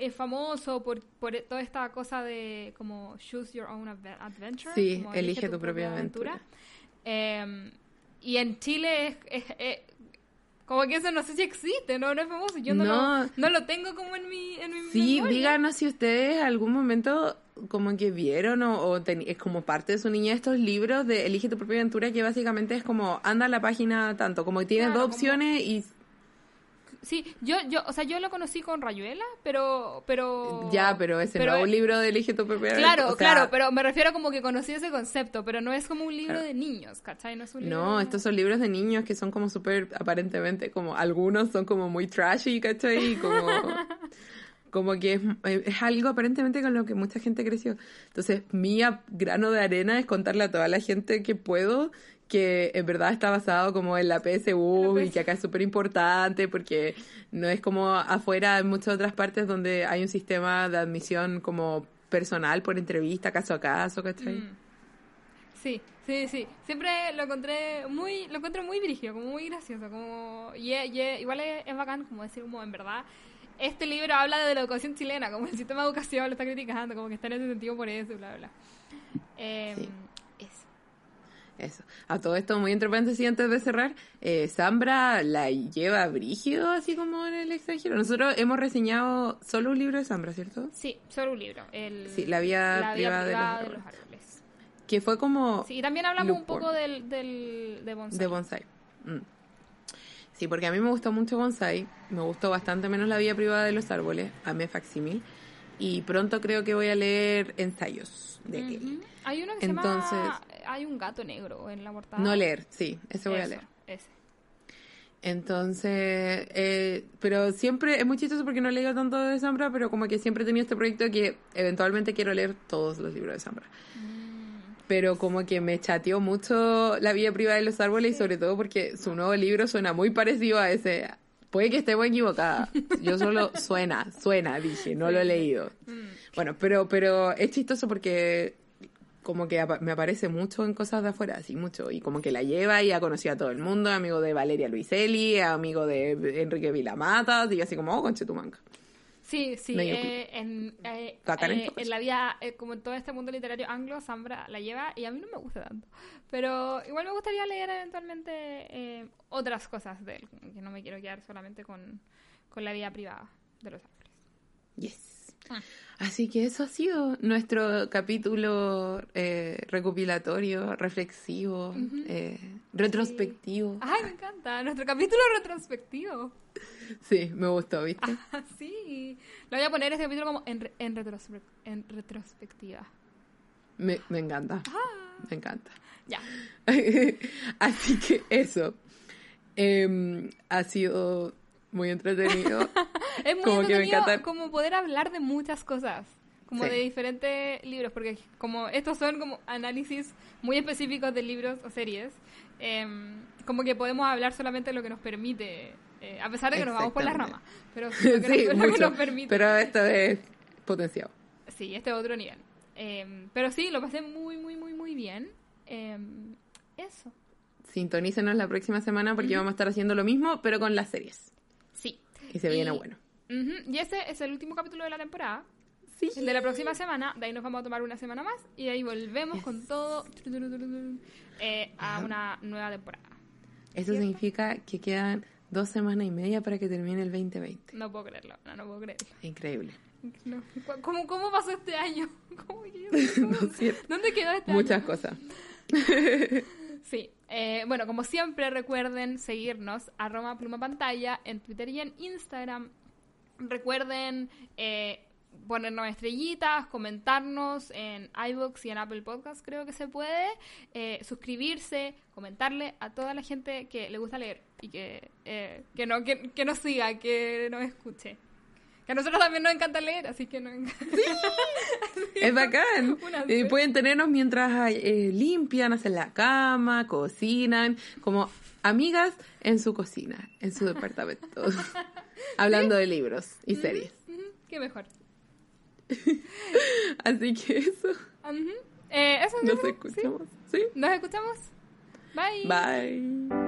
es famoso por, por toda esta cosa de como choose your own adve- adventure. Sí, como elige tu propia aventura. Eh, y en Chile es, es- es- como que eso no sé si existe, no, no es famoso, yo no, No. Lo, no lo tengo como en mi, en mi Sí, memoria. díganos si ustedes algún momento como que vieron o, o teni- es como parte de su niñez estos libros de Elige tu propia aventura que básicamente es como anda a la página tanto, como que tienes Claro, dos opciones y Sí, yo, yo, o sea, yo lo conocí con Rayuela, pero, pero... ya, pero ese no es un libro de Elige tu propia Claro, aventura. o sea, claro, pero me refiero como que conocí ese concepto, pero no es como un libro de niños, ¿cachai? No es un libro... No, estos son libros de niños que son como súper, aparentemente, como algunos son como muy trashy, ¿cachai? Y como, [laughs] como que es, es algo aparentemente con lo que mucha gente creció. Entonces, mi grano de arena es contarle a toda la gente que puedo que en verdad está basado como en la PSU y que acá es súper importante porque no es como afuera en muchas otras partes donde hay un sistema de admisión como personal por entrevista, caso a caso, ¿cachai? Mm. Sí, sí, sí. Siempre lo encontré muy, lo encuentro muy dirigido, como muy gracioso, como y, es- y es- igual es, es bacán como decir como en verdad este libro habla de la educación chilena, como el sistema de educación lo está criticando, como que está en ese sentido por eso, bla, bla. Sí. Eso. A todo esto, muy entre paréntesis antes de cerrar, eh, Zambra la lleva brígido así como en el extranjero. Nosotros hemos reseñado solo un libro de Zambra, ¿cierto? Sí, solo un libro. El, Sí, La vía La privada de los árboles. árboles. Que fue como Sí, y también hablamos un poco del, del, de bonsai. de bonsai. Mm. Sí, porque a mí me gustó mucho bonsai, me gustó bastante menos la vía privada de los árboles, amé Facsímil, y pronto creo que voy a leer ensayos de. Ujú. Hay uno que Entonces- se llama... Hay un gato negro en la portada. No leer, sí, ese voy a leer. Ese. Entonces, eh, pero siempre, es muy chistoso porque no he leído tanto de Zambra, pero como que siempre he tenido este proyecto que eventualmente quiero leer todos los libros de Zambra. Pero como que me chateó mucho la vida privada de los árboles y sobre todo porque su nuevo libro suena muy parecido a ese. Puede que esté muy equivocada. Yo solo [laughs] suena, suena, dije, no lo he leído. Bueno, pero, pero es chistoso porque como que me aparece mucho en cosas de afuera, así mucho, y como que la lleva y ha conocido a todo el mundo, amigo de Valeria Luiselli, amigo de Enrique Vilamatas, y yo así como, oh, conche tu manca. Sí, sí. Eh, en, eh, eh, en la vida, eh, como en todo este mundo literario anglo, Zambra la lleva y a mí no me gusta tanto. Pero igual me gustaría leer eventualmente eh, otras cosas de él, que no me quiero quedar solamente con, con la vida privada de los árboles. Yes. Ah. Así que eso ha sido nuestro capítulo eh, recopilatorio, reflexivo, eh, retrospectivo. Ay, me encanta. Nuestro capítulo retrospectivo. Sí, me gustó, ¿viste? Ah, sí. Lo voy a poner este capítulo como en, en, retrospe- en retrospectiva. Me, me encanta. Ah. Me encanta. Ya. [laughs] Así que eso. Em, ha sido muy entretenido. [laughs] [laughs] Es muy Como que me entretenido encanta- como poder hablar de muchas cosas, como Sí. de diferentes libros, porque como estos son como análisis muy específicos de libros o series, em, como que podemos hablar solamente de lo que nos permite, eh, a pesar de que nos vamos por las ramas, pero [laughs] lo que, sí, nos, [laughs] lo que mucho. nos permite. Pero esto es potenciado. Sí, este es otro nivel. Em, pero sí, lo pasé muy, muy, muy, muy bien. Em, eso. Sintonícenos la próxima semana porque vamos a estar haciendo lo mismo, pero con las series. Sí. Y se viene Y- bueno. Ujú, Y ese es el último capítulo de la temporada. Sí. El de la próxima semana, de ahí nos vamos a tomar una semana más y de ahí volvemos con todo eh, a una nueva temporada. Eso significa que quedan dos semanas y media para que termine el 2020. No puedo creerlo, no, no puedo creerlo. Increíble. No. ¿Cómo, ¿Cómo pasó este año? [laughs] ¿Cómo que [laughs] yo- No. ¿Dónde quedó este Muchas año? cosas. [laughs] Sí, eh, bueno, como siempre recuerden seguirnos arroba pluma pantalla en Twitter y en Instagram. Recuerden eh, ponernos estrellitas, comentarnos en iVoox y en Apple Podcasts, creo que se puede. eh, suscribirse, comentarle a toda la gente que le gusta leer y que, eh, que, no, que, que nos siga, que nos escuche. Que a nosotros también nos encanta leer, así que nos encanta. [laughs] Es bacán. Y pueden tenernos mientras eh, limpian, hacen la cama, cocinan, como amigas en su cocina, en su departamento. [laughs] Hablando de libros y series. Ujú, Qué mejor. [laughs] Así que eso. Ujú. Eh, eso Nos escuchamos. ¿Sí? ¿sí? Nos escuchamos. Bye. Bye.